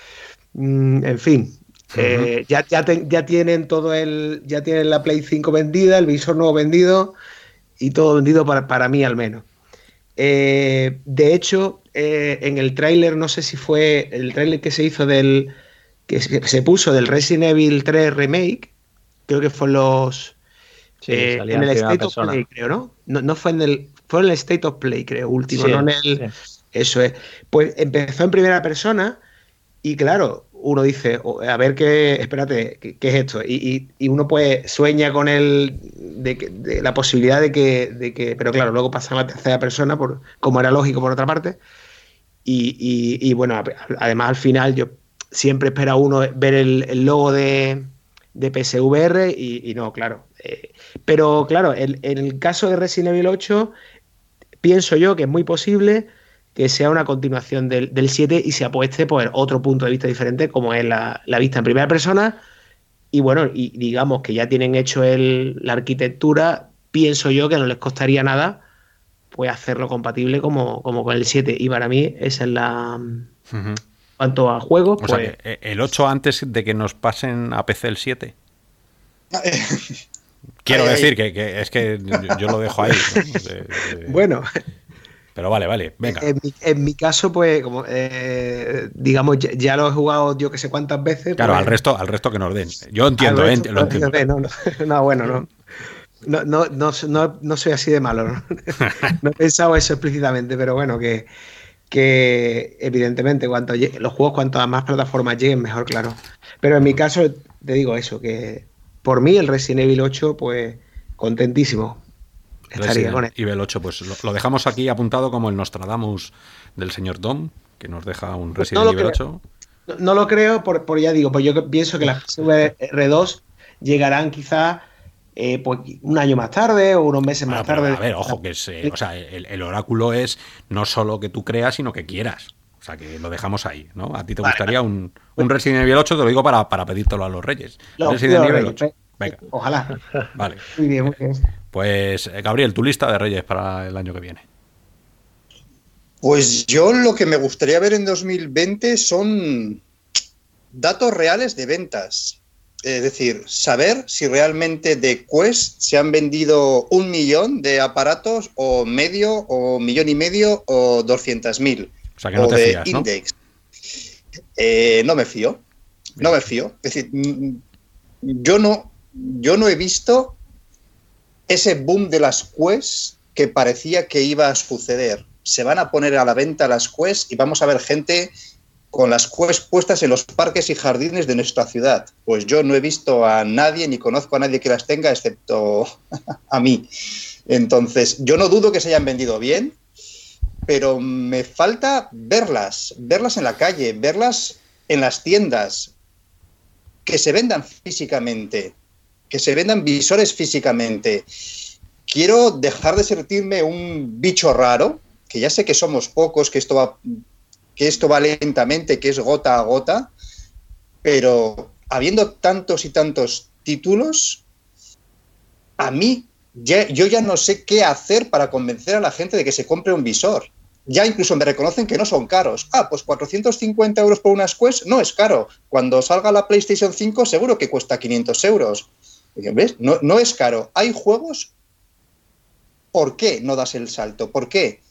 mm, en fin, ya, ya, ya, tienen todo el. Ya tienen la Play 5 vendida, el visor nuevo vendido y todo vendido para, para mí al menos. De hecho, en el tráiler, no sé si fue el tráiler que se hizo del. Que se puso del Resident Evil 3 Remake, creo que fue los. en el State of Play, creo, ¿no? ¿no? fue en el. Fue en el State of Play, creo, último, no en el. Eso es. Pues empezó en primera persona y claro, uno dice, a ver qué, espérate, ¿qué, es esto? Y, uno pues sueña con el, de, la posibilidad de que, de que, pero claro, luego pasa a la tercera persona, por, como era lógico por otra parte. Y, bueno, además al final yo siempre espera uno ver el, logo de, de PSVR y, no, claro. Eh, pero claro, en el caso de Resident Evil 8, pienso yo que es muy posible que sea una continuación del, 7 y se apueste por otro punto de vista diferente, como es la, vista en primera persona. Y bueno, y digamos que ya tienen hecho el, la arquitectura, pienso yo que no les costaría nada pues hacerlo compatible como, como con el 7. Y para mí esa es la... Cuanto a juegos, pues... Eh, el 8 antes de que nos pasen a PC el 7. Quiero decir Que, es que yo, lo dejo ahí. Bueno, pero vale, vale, venga. En mi, caso, pues, como eh, digamos, ya, lo he jugado yo que sé cuántas veces. Claro, al pues resto, al resto que nos den. Yo entiendo, eh, lo entiendo. No, no, no, bueno, no. No, no, no, no, soy así de malo, ¿no? no he pensado eso explícitamente, pero bueno, que, que evidentemente cuanto los juegos cuanto más plataformas lleguen, mejor, claro. Pero en mi caso, te digo eso, que por mí el Resident Evil 8, pues contentísimo. Estaría con Nivel 8, pues lo, dejamos aquí apuntado como el Nostradamus del señor Dom, que nos deja un pues Resident Evil 8. No, lo creo, por, ya digo, pues yo pienso que las VR2 llegarán quizás eh, pues un año más tarde o unos meses más tarde. A ver, ojo, que es, eh, o sea, el, oráculo es no solo que tú creas, sino que quieras. O sea, que lo dejamos ahí, ¿no? A ti te gustaría Un, un, Resident Evil 8, te lo digo para, para pedírtelo a los reyes. Resident Evil 8. Venga. Ojalá. Vale. Muy bien, muy bien. Pues, eh, Gabriel, tu lista de reyes para el año que viene. Pues yo lo que me gustaría ver en 2020 son datos reales de ventas. Es decir, saber si realmente de Quest se han vendido un millón de aparatos o medio o millón y medio o doscientas mil. O sea que no te de fías, Index. Eh, no me fío. No me fío. Es decir, mm, yo no, yo no he visto ese boom de las Quest que parecía que iba a suceder. Se van a poner a la venta las Quest y vamos a ver gente con las puestas en los parques y jardines de nuestra ciudad. Pues yo no he visto a nadie ni conozco a nadie que las tenga excepto a mí. Entonces, yo no dudo que se hayan vendido bien, pero me falta verlas, verlas en la calle, verlas en las tiendas, que se vendan físicamente que se vendan visores físicamente. Quiero dejar de sentirme un bicho raro, que ya sé que somos pocos, que esto va, que esto va lentamente, que es gota a gota, pero habiendo tantos y tantos títulos, a mí yo ya no sé qué hacer para convencer a la gente de que se compre un visor. Ya incluso me reconocen que no son caros. Ah, pues 450 euros por unas Quest no es caro. Cuando salga la PlayStation 5 seguro que cuesta 500 euros. ¿Ves? No, es caro. Hay juegos. ¿Por qué no das el salto? ¿Por qué?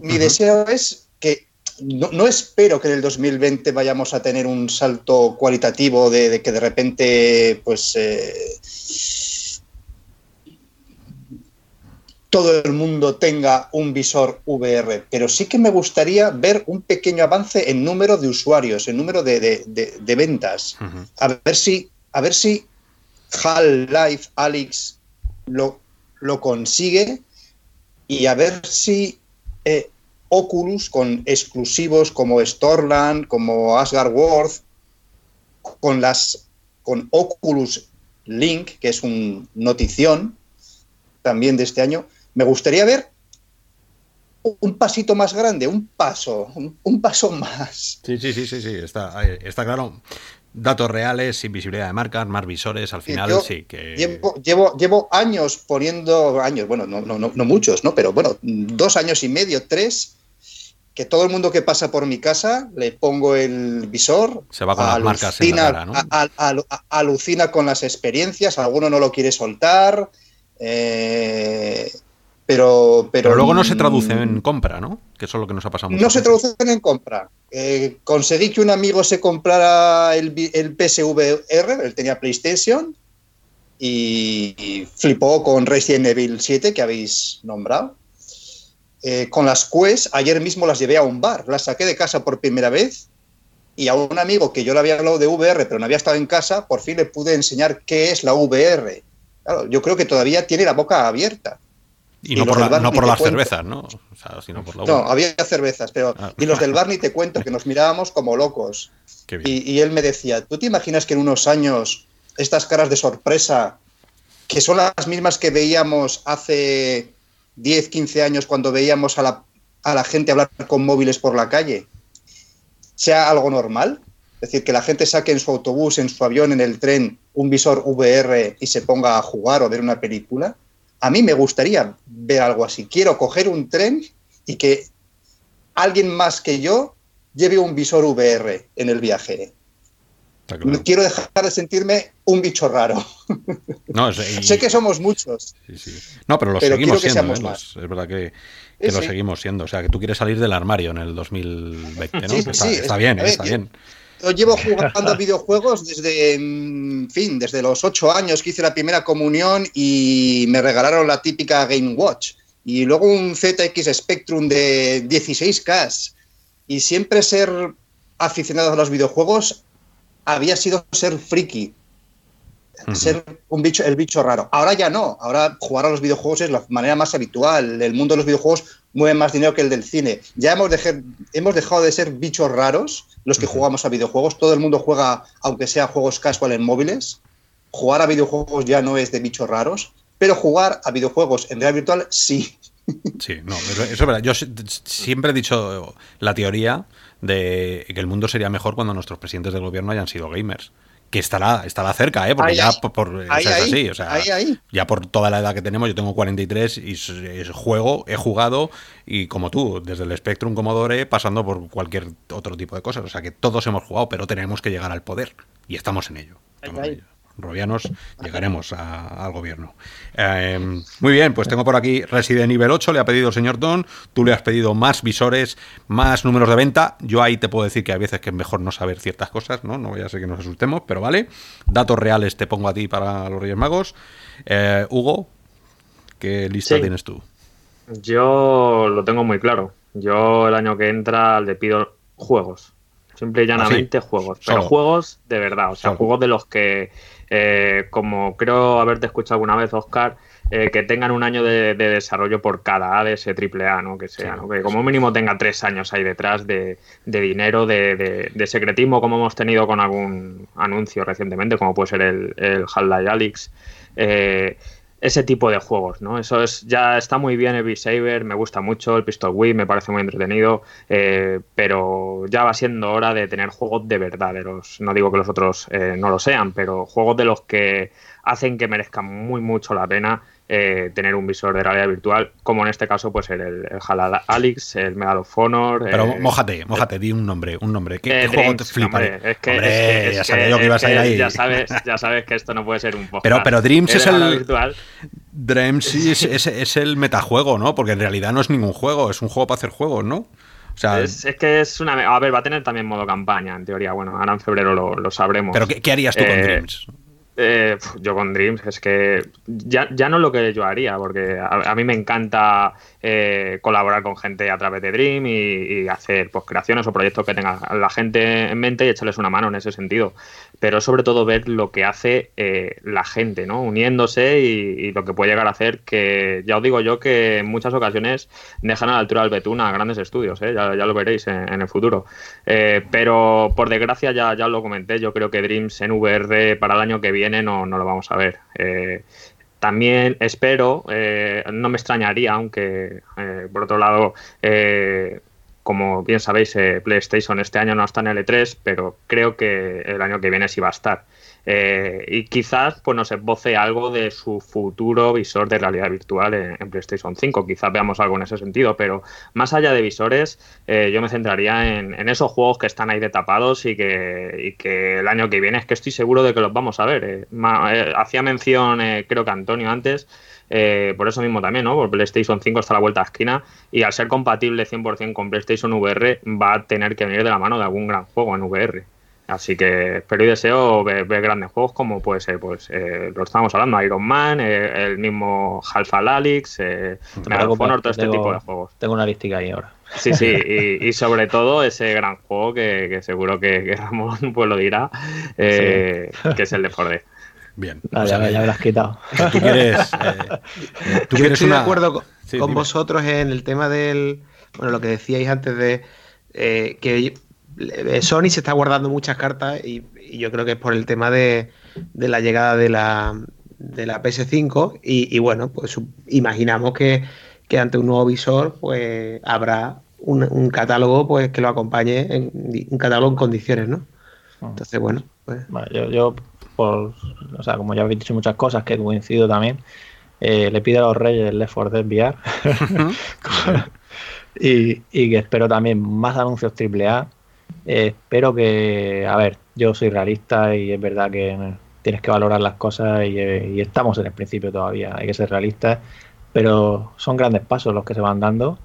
Mi deseo es que no, espero que en el 2020 vayamos a tener un salto cualitativo de, que de repente, pues. Eh, todo el mundo tenga un visor VR, pero sí que me gustaría ver un pequeño avance en número de usuarios, en número de, ventas. A ver si, a ver si Half-Life Alyx lo, lo, consigue y a ver si eh, Oculus con exclusivos como Storland, como Asgard World, con las con Oculus Link, que es un notición también de este año, me gustaría ver un pasito más grande, un paso, un, paso más. Sí, sí, sí, sí, sí, está, está claro. Datos reales, invisibilidad de marcas, más visores, al final sí que... Llevo, llevo, años poniendo, años, bueno, no, no, no, muchos, ¿no? Pero bueno, dos años y medio, tres, que todo el mundo que pasa por mi casa le pongo el visor. Se va con las marcas en la cara, ¿no? alucina con las experiencias, alguno no lo quiere soltar. Eh, pero, pero, luego no se traduce en compra, ¿no? Que eso es lo que nos ha pasado. No se traduce en compra. Eh, conseguí que un amigo se comprara el, el PSVR, él tenía PlayStation, y, flipó con Resident Evil 7, que habéis nombrado. Eh, con las Quest, ayer mismo las llevé a un bar, las saqué de casa por primera vez y a un amigo que yo le había hablado de VR, pero no había estado en casa, por fin le pude enseñar qué es la VR. Claro, yo creo que todavía tiene la boca abierta. Y, no, por, las cervezas, ¿no? no, había cervezas, pero. Ah. Y los del bar ni te cuento, que nos mirábamos como locos. Y, él me decía: ¿Tú te imaginas que en unos años estas caras de sorpresa, que son las mismas que veíamos hace 10, 15 años cuando veíamos a la, a la gente hablar con móviles por la calle, sea algo normal? Es decir, que la gente saque en su autobús, en su avión, en el tren, un visor VR y se ponga a jugar o ver una película a mí me gustaría ver algo así. Quiero coger un tren y que alguien más que yo lleve un visor VR en el viaje. Quiero dejar de sentirme un bicho raro. sé que somos muchos. No, pero lo seguimos siendo. ¿eh? es verdad que, lo seguimos siendo. O sea, que tú quieres salir del armario en el 2020, ¿no? está, bien, está bien. Yo llevo jugando videojuegos desde, en fin, desde los ocho años que hice la primera comunión y me regalaron la típica Game Watch. Y luego un ZX Spectrum de 16K. Y siempre ser aficionado a los videojuegos había sido ser friki. Ser un bicho, el bicho raro. Ahora ya no. Ahora jugar a los videojuegos es la manera más habitual. El mundo de los videojuegos mueve más dinero que el del cine. Ya hemos, hemos dejado de ser bichos raros los que jugamos a videojuegos. Todo el mundo juega, aunque sea juegos casual en móviles. Jugar a videojuegos ya no es de bichos raros, pero jugar a videojuegos en realidad virtual sí. Sí, no, eso, es verdad. Yo siempre he dicho la teoría de que el mundo sería mejor cuando nuestros presidentes del gobierno hayan sido gamers que estará, estará cerca, ¿eh? porque ya por, es así, o sea, ya por toda la edad que tenemos, yo tengo 43 y juego, he jugado y como tú, desde el Spectrum Commodore pasando por cualquier otro tipo de cosas, o sea que todos hemos jugado, pero tenemos que llegar al poder y estamos en ello. Estamos en ello robianos, llegaremos al gobierno. Em, muy bien, pues tengo por aquí Resident Evil 8, le ha pedido el señor Don, tú le has pedido más visores, más números de venta. Yo ahí te puedo decir que hay veces que es mejor no saber ciertas cosas, ¿no? No voy a ser que nos asustemos, pero vale. Datos reales te pongo a ti para los Reyes Magos. Eh, Hugo, ¿qué lista tienes tú? Yo lo tengo muy claro. Yo el año que entra le pido juegos. Simple y ¿Ah, llanamente juegos. Pero juegos de verdad. O sea, juegos de los que eh, como creo haberte escuchado alguna vez, Oscar, eh, que tengan un año de, desarrollo por cada A de ese triple A, ¿no? Que sea, Que como mínimo tenga tres años ahí detrás de, dinero, de, secretismo, como hemos tenido con algún anuncio recientemente, como puede ser el, el Half-Life Alyx. Eh, ese tipo de juegos, ¿no? Eso es, ya está muy bien el Beat me gusta mucho, el Pistol Whip me parece muy entretenido, eh, pero ya va siendo hora de tener juegos de verdad, no digo que los otros eh, no lo sean, pero juegos de los que hacen que merezcan muy mucho la pena eh, tener un visor de realidad virtual, como en este caso pues el, el, Halal Alex, el Medal of Honor. Pero eh, mójate, mójate, di un nombre, un nombre. ¿Qué, eh, juego te flipa? es que, ya sabía yo que ibas a ir ahí. Ya sabes, ya sabes que esto no puede ser un podcast. Pero, pero Dreams es el. Virtual. Dreams es, es, es, el metajuego, ¿no? Porque en realidad no es ningún juego, es un juego para hacer juegos, ¿no? O sea, es, que es una. A ver, va a tener también modo campaña, en teoría. Bueno, ahora en febrero lo, lo sabremos. Pero ¿qué, harías tú con Dreams? Eh, yo con Dreams es que ya, ya no lo que yo haría, porque a, mí me encanta eh, colaborar con gente a través de Dream y, hacer pues, creaciones o proyectos que tenga la gente en mente y echarles una mano en ese sentido. Pero sobre todo ver lo que hace eh, la gente, ¿no? Uniéndose y, lo que puede llegar a hacer, que ya os digo yo que en muchas ocasiones dejan a la altura del betún a grandes estudios, ya, lo veréis en, el futuro. pero por desgracia, ya, ya lo comenté, yo creo que Dreams en VR para el año que viene no, no lo vamos a ver. Eh, también espero, eh, no me extrañaría, aunque eh, por otro lado, como bien sabéis, PlayStation este año no está en L3, pero creo que el año que viene sí va a estar. Eh, y quizás pues, nos esboce algo de su futuro visor de realidad virtual en, PlayStation 5. Quizás veamos algo en ese sentido, pero más allá de visores, eh, yo me centraría en, esos juegos que están ahí de tapados y que, que, el año que viene es que estoy seguro de que los vamos a ver. Eh. hacía mención, creo que Antonio antes. por eso mismo también, ¿no? Porque PlayStation 5 está a la vuelta a esquina y al ser compatible 100% con PlayStation VR va a tener que venir de la mano de algún gran juego en VR. Así que espero y deseo ver, grandes juegos como puede ser, pues eh, lo estamos hablando, Iron Man, eh, el mismo Half-Life Alyx, eh, Honor, todo este tipo de juegos. Tengo una listica ahí ahora. Sí, sí, y, sobre todo ese gran juego que, seguro que, Ramón pues lo dirá, eh, que es el de Ford. Bien. ya, me lo has quitado. Tú quieres, tú Yo estoy de acuerdo con, vosotros en el tema del, bueno, lo que decíais antes de que Sony se está guardando muchas cartas y, yo creo que es por el tema de, la llegada de la, de la PS5 y, bueno, pues imaginamos que, ante un nuevo visor pues habrá un, catálogo pues que lo acompañe, en, un catálogo en condiciones, ¿no? Ah. Entonces, bueno, pues... yo, por, o sea, como ya habéis dicho muchas cosas que coincido también, eh, le pido a los reyes el Left 4 Dead VR y, y que espero también más anuncios AAA espero que, a ver, yo soy realista y es verdad que tienes que valorar las cosas y, estamos en el principio todavía, hay que ser realistas, pero son grandes pasos los que se van dando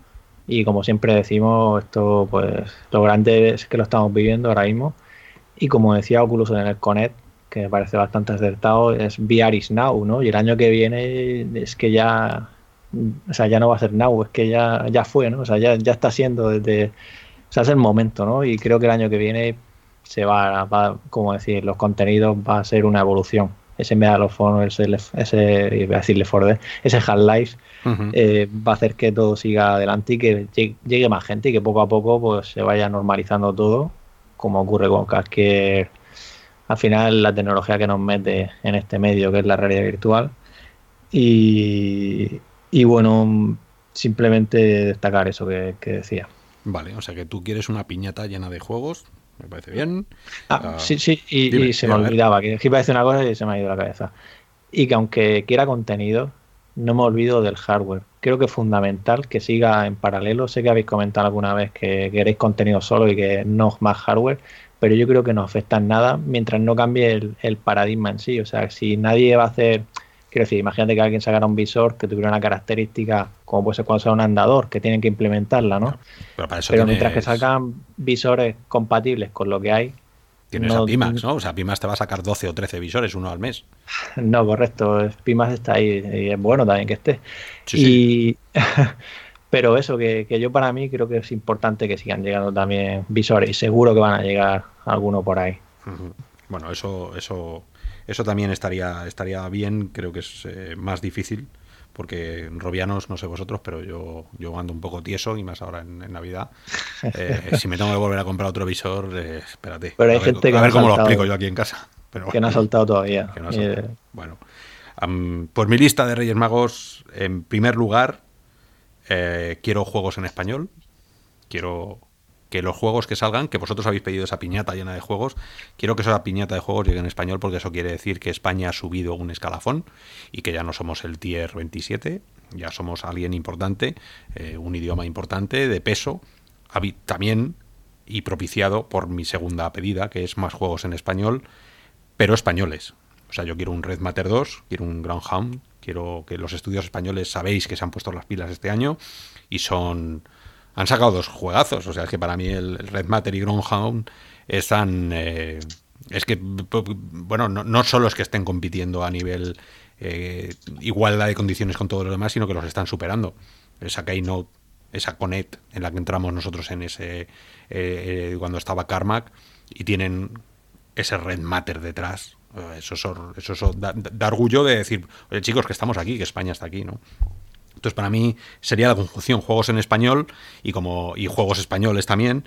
y como siempre decimos, esto pues lo grande es que lo estamos viviendo ahora mismo y como decía Oculus en el Connect, que me parece bastante acertado, es VR is now, ¿no? Y el año que viene es que ya, o sea, ya no va a ser now, es que ya, ya fue, ¿no? O sea, ya, ya está siendo desde sea, es el momento, ¿no? Y creo que el año que viene se va, va como decir, los contenidos va a ser una evolución. Ese Medal ese, ese iba a decirle Ford, ese Half-Life eh, va a hacer que todo siga adelante y que llegue, más gente y que poco a poco pues se vaya normalizando todo, como ocurre con cualquier al final la tecnología que nos mete en este medio que es la realidad virtual y, y bueno simplemente destacar eso que decía Vale, o sea que tú quieres una piñata llena de juegos, me parece bien. Ah, ah, sí, sí, y, se me olvidaba, que iba a decir una cosa y se me ha ido la cabeza. Y que aunque quiera contenido, no me olvido del hardware. Creo que es fundamental que siga en paralelo. Sé que habéis comentado alguna vez que queréis contenido solo y que no más hardware, pero yo creo que no afecta en nada mientras no cambie el, el paradigma en sí. O sea, si nadie va a hacer Quiero decir, imagínate que alguien sacara un visor que tuviera una característica como puede ser cuando sea un andador, que tienen que implementarla, ¿no? Pero, mientras que salgan visores compatibles con lo que hay. Tienes a Pimax, ¿no? O sea, Pimax te va a sacar 12 o 13 visores, uno al mes. No, correcto. Pimax está ahí y es bueno también que esté. y... Pero eso, que, yo para mí creo que es importante que sigan llegando también visores y seguro que van a llegar alguno por ahí. Bueno, eso, eso eso también estaría, estaría bien, creo que es eh, más difícil, porque robianos, no sé vosotros, pero yo, yo ando un poco tieso y más ahora en, Navidad. Eh, si me tengo que volver a comprar otro visor, eh, espérate. Pero hay a ver, gente que a ver cómo lo explico yo aquí en casa. Pero, que no ha soltado todavía. Bueno, por mi lista de Reyes Magos, en primer lugar, quiero juegos en español. Quiero que los juegos que salgan, que vosotros habéis pedido esa piñata llena de juegos, quiero que esa piñata de juegos llegue en español porque eso quiere decir que España ha subido un escalafón y que ya no somos el tier 27, ya somos alguien importante, eh, un idioma importante, de peso, también y propiciado por mi segunda pedida, que es más juegos en español, pero españoles. O sea, yo quiero un Red Matter 2, quiero un Groundhound, quiero que los estudios españoles sabéis que se han puesto las pilas este año y son han sacado dos juegazos. O sea, es que para mí el, Red Matter y Groundhound están, eh, es que, bueno, no, solo es que estén compitiendo a nivel eh, igualdad de condiciones con todos los demás, sino que los están superando. Esa Keynote, esa Connect en la que entramos nosotros en ese, eh, eh, cuando estaba Carmack, y tienen ese Red Matter detrás. Eso, eso, da, orgullo de decir, oye chicos, que estamos aquí, que España está aquí, ¿no? Entonces, para mí sería la conjunción juegos en español y como y juegos españoles también.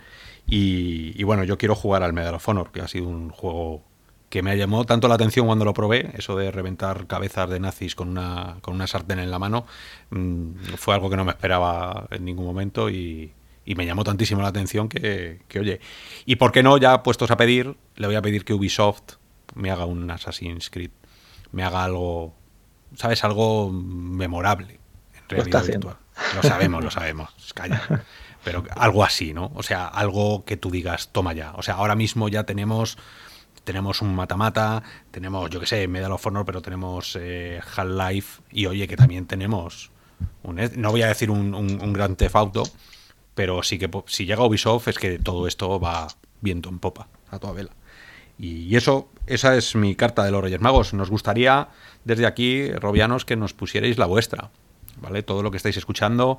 Y, bueno, yo quiero jugar al Medal of Honor, que ha sido un juego que me llamó tanto la atención cuando lo probé, eso de reventar cabezas de nazis con una, con una sartén en la mano, mm, fue algo que no me esperaba en ningún momento y, me llamó tantísimo la atención que, que, oye, y por qué no, ya puestos a pedir, le voy a pedir que Ubisoft me haga un Assassin's Creed, me haga algo, ¿sabes? Algo memorable realidad virtual. Lo sabemos, lo sabemos, calla. pero algo así, ¿no? O sea, algo que tú digas, toma ya. O sea, ahora mismo ya tenemos tenemos un mata-mata, tenemos, yo qué sé, Medal of Honor, pero tenemos eh, Half-Life y oye, que también tenemos, un, no voy a decir un, un, gran tefauto, pero sí que si llega Ubisoft es que todo esto va viento en popa, a toda vela. Y eso, esa es mi carta de los Reyes Magos. Nos gustaría desde aquí, Robianos, que nos pusierais la vuestra. ¿Vale? Todo lo que estáis escuchando,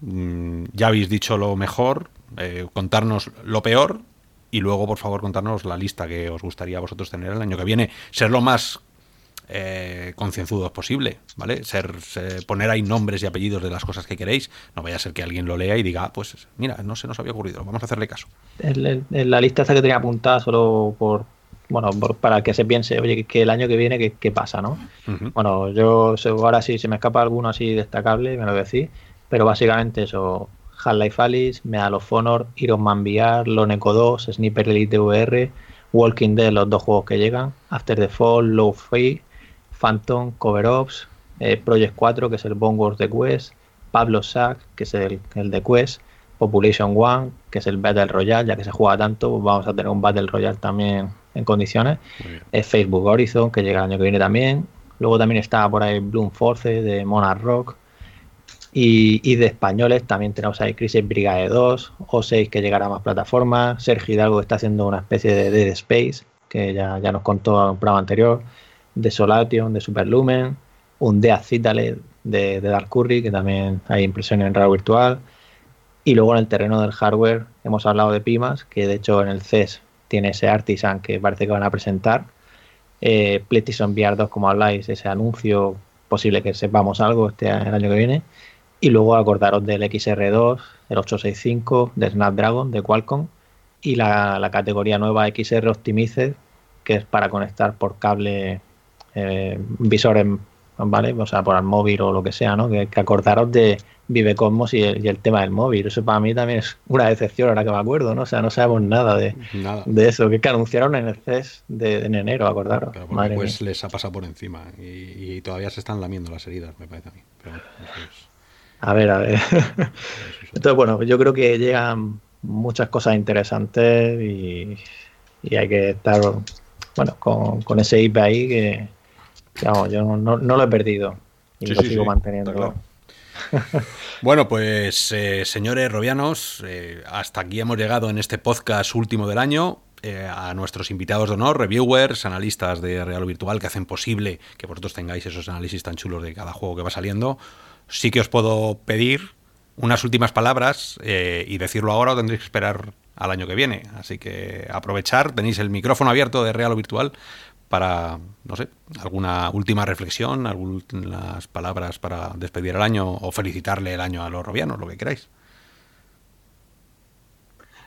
mm, ya habéis dicho lo mejor, eh, contarnos lo peor y luego, por favor, contarnos la lista que os gustaría a vosotros tener el año que viene. Ser lo más eh, concienzudos posible, ¿vale? Ser, poner ahí nombres y apellidos de las cosas que queréis. No vaya a ser que alguien lo lea y diga, ah, pues mira, no se nos había ocurrido, vamos a hacerle caso. En, la lista esta que tenía apuntada solo por bueno, para que se piense, oye, que el año que viene, ¿qué, pasa, no? Bueno, yo ahora sí, se me escapa alguno así destacable, me lo decís, pero básicamente eso, Half-Life Alice, Medal of Honor, Iron Man VR, Loneco 2, Sniper Elite VR, Walking Dead, los dos juegos que llegan, After the Fall, Low Free, Phantom, Cover Ops, eh, Project 4, que es el Bone Wars de Quest, Pablo Sack, que es el, el de Quest, Population One, que es el Battle Royale, ya que se juega tanto, pues vamos a tener un Battle Royale también en condiciones. Es Facebook Horizon, que llega el año que viene también. Luego también está por ahí Bloom Force de Monarch Rock. Y, de españoles también tenemos ahí Crisis Brigade 2, O6 que llegará a más plataformas, Sergio Hidalgo está haciendo una especie de Dead Space, que ya, ya nos contó en un programa anterior, Desolation de Superlumen, un Death Citadel de, de Dark Curry, que también hay impresión en radio virtual. Y luego en el terreno del hardware hemos hablado de Pimas, que de hecho en el CES tiene ese Artisan que parece que van a presentar. Eh, PlayStation VR 2, como habláis, ese anuncio, posible que sepamos algo este el año que viene. Y luego acordaros del XR2, el 865, de Snapdragon, de Qualcomm, y la, categoría nueva XR Optimized, que es para conectar por cable eh, visores, ¿vale? O sea, por el móvil o lo que sea, ¿no? que acordaros de, Vive Cosmos y el, tema del móvil. Eso para mí también es una decepción ahora que me acuerdo, ¿no? O sea, no sabemos nada de, de eso, que, anunciaron en el CES de, en enero, acordaros. pues les ha pasado por encima y, todavía se están lamiendo las heridas, me parece a mí. A ver, a ver. Entonces, bueno, yo creo que llegan muchas cosas interesantes y, hay que estar, bueno, con, ese IP ahí que, vamos, yo no, lo he perdido y lo sigo manteniendo. Bueno, pues eh, señores robianos, eh, hasta aquí hemos llegado en este podcast último del año. Eh, a nuestros invitados de honor, reviewers, analistas de Real Virtual que hacen posible que vosotros tengáis esos análisis tan chulos de cada juego que va saliendo. Sí que os puedo pedir unas últimas palabras y decirlo ahora o tendréis que esperar al año que viene. Así que aprovechar, tenéis el micrófono abierto de Real Virtual para, no sé, alguna última reflexión, algunas palabras para despedir el año o felicitarle el año a los robianos, lo que queráis.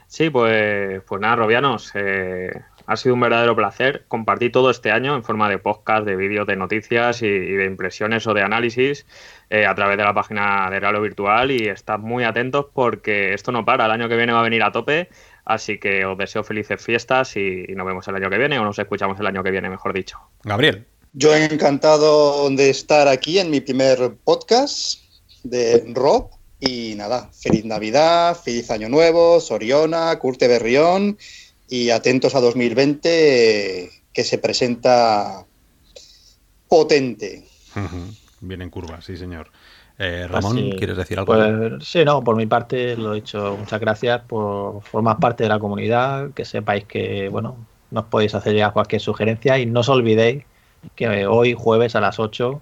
Sí, pues, pues nada, robianos, eh, ha sido un verdadero placer compartir todo este año en forma de podcast, de vídeos, de noticias y, de impresiones o de análisis eh, a través de la página de Realo Virtual y estad muy atentos porque esto no para, el año que viene va a venir a tope Así que os deseo felices fiestas y nos vemos el año que viene o nos escuchamos el año que viene, mejor dicho. Gabriel. Yo he encantado de estar aquí en mi primer podcast de Rob. Y nada, feliz Navidad, feliz Año Nuevo, Soriona, Curte Berrión y atentos a 2020 que se presenta potente. Viene en curva, sí, señor. Eh, Ramón, ¿quieres decir algo? Pues, sí, no, por mi parte lo he dicho. Muchas gracias por formar parte de la comunidad, que sepáis que, bueno, nos podéis hacer llegar cualquier sugerencia y no os olvidéis que hoy jueves a las 8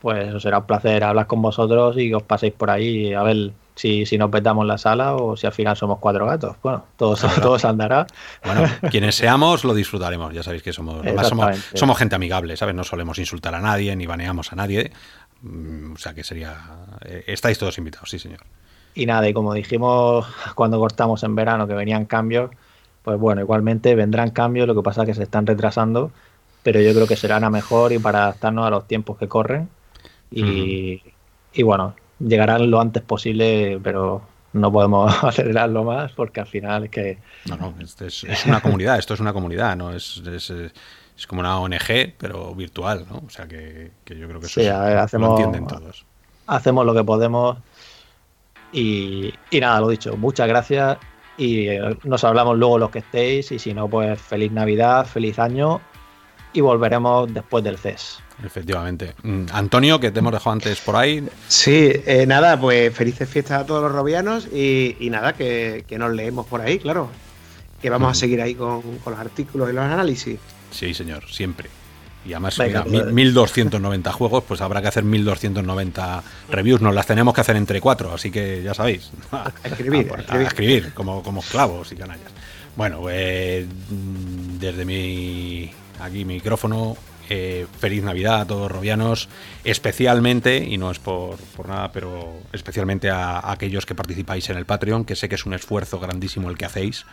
pues os será un placer hablar con vosotros y que os paséis por ahí a ver si, si nos vetamos la sala o si al final somos cuatro gatos. Bueno, todo, todo andará. Bueno, quienes seamos lo disfrutaremos. Ya sabéis que somos, somos, somos, gente amigable, ¿sabes? No solemos insultar a nadie ni baneamos a nadie. Mm, o sea que sería... Eh, estáis todos invitados, sí señor. Y nada, y como dijimos cuando cortamos en verano que venían cambios, pues bueno, igualmente vendrán cambios, lo que pasa es que se están retrasando, pero yo creo que serán a mejor y para adaptarnos a los tiempos que corren. Y, y bueno, llegarán lo antes posible, pero no podemos acelerarlo más porque al final es que... No, no, es, una comunidad, esto es una comunidad, ¿no? Es, es, como una ONG, pero virtual, ¿no? O sea que, yo creo que eso hacemos, lo entienden todos. Hacemos lo que podemos y, y nada, lo dicho, muchas gracias y eh, nos hablamos luego los que estéis y si no, pues feliz Navidad, feliz año y volveremos después del CES. Efectivamente. Mm, Antonio, que te hemos dejado antes por ahí. Sí, eh, nada, pues felices fiestas a todos los robianos y, nada, que, nos leemos por ahí, claro. Que vamos a seguir ahí con, los artículos y los análisis. Sí, señor, siempre. Y además, 1290 pues. juegos, pues habrá que hacer 1290 reviews. Nos las tenemos que hacer entre cuatro, así que ya sabéis. A escribir, a, escribir. como, como clavos y canallas. Bueno, pues desde mi aquí micrófono eh, feliz Navidad a todos robianos, especialmente, y no es por, nada, pero especialmente a, aquellos que participáis en el Patreon, que sé que es un esfuerzo grandísimo el que hacéis,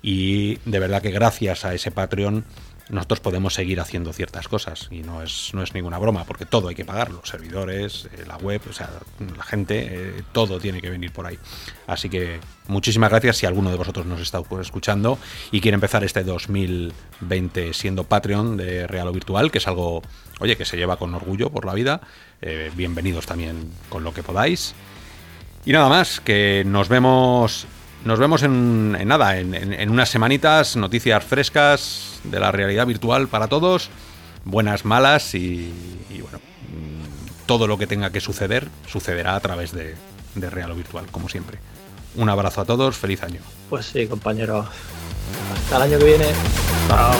y de verdad que gracias a ese Patreon nosotros podemos seguir haciendo ciertas cosas y no es, no es ninguna broma, porque todo hay que pagarlo, servidores, eh, la web, o sea, la gente, eh, todo tiene que venir por ahí. Así que muchísimas gracias si alguno de vosotros nos está escuchando y quiere empezar este 2020 siendo Patreon de Real o Virtual, que es algo, oye, que se lleva con orgullo por la vida. Eh, bienvenidos también con lo que podáis. Y nada más, que nos vemos nos vemos en, nada, en, unas semanitas, noticias frescas de la realidad virtual para todos, buenas, malas y, bueno, mm, todo lo que tenga que suceder sucederá a través de, de Real o Virtual, como siempre. Un abrazo a todos, feliz año. Pues sí, compañero. Hasta el año que viene. Chao.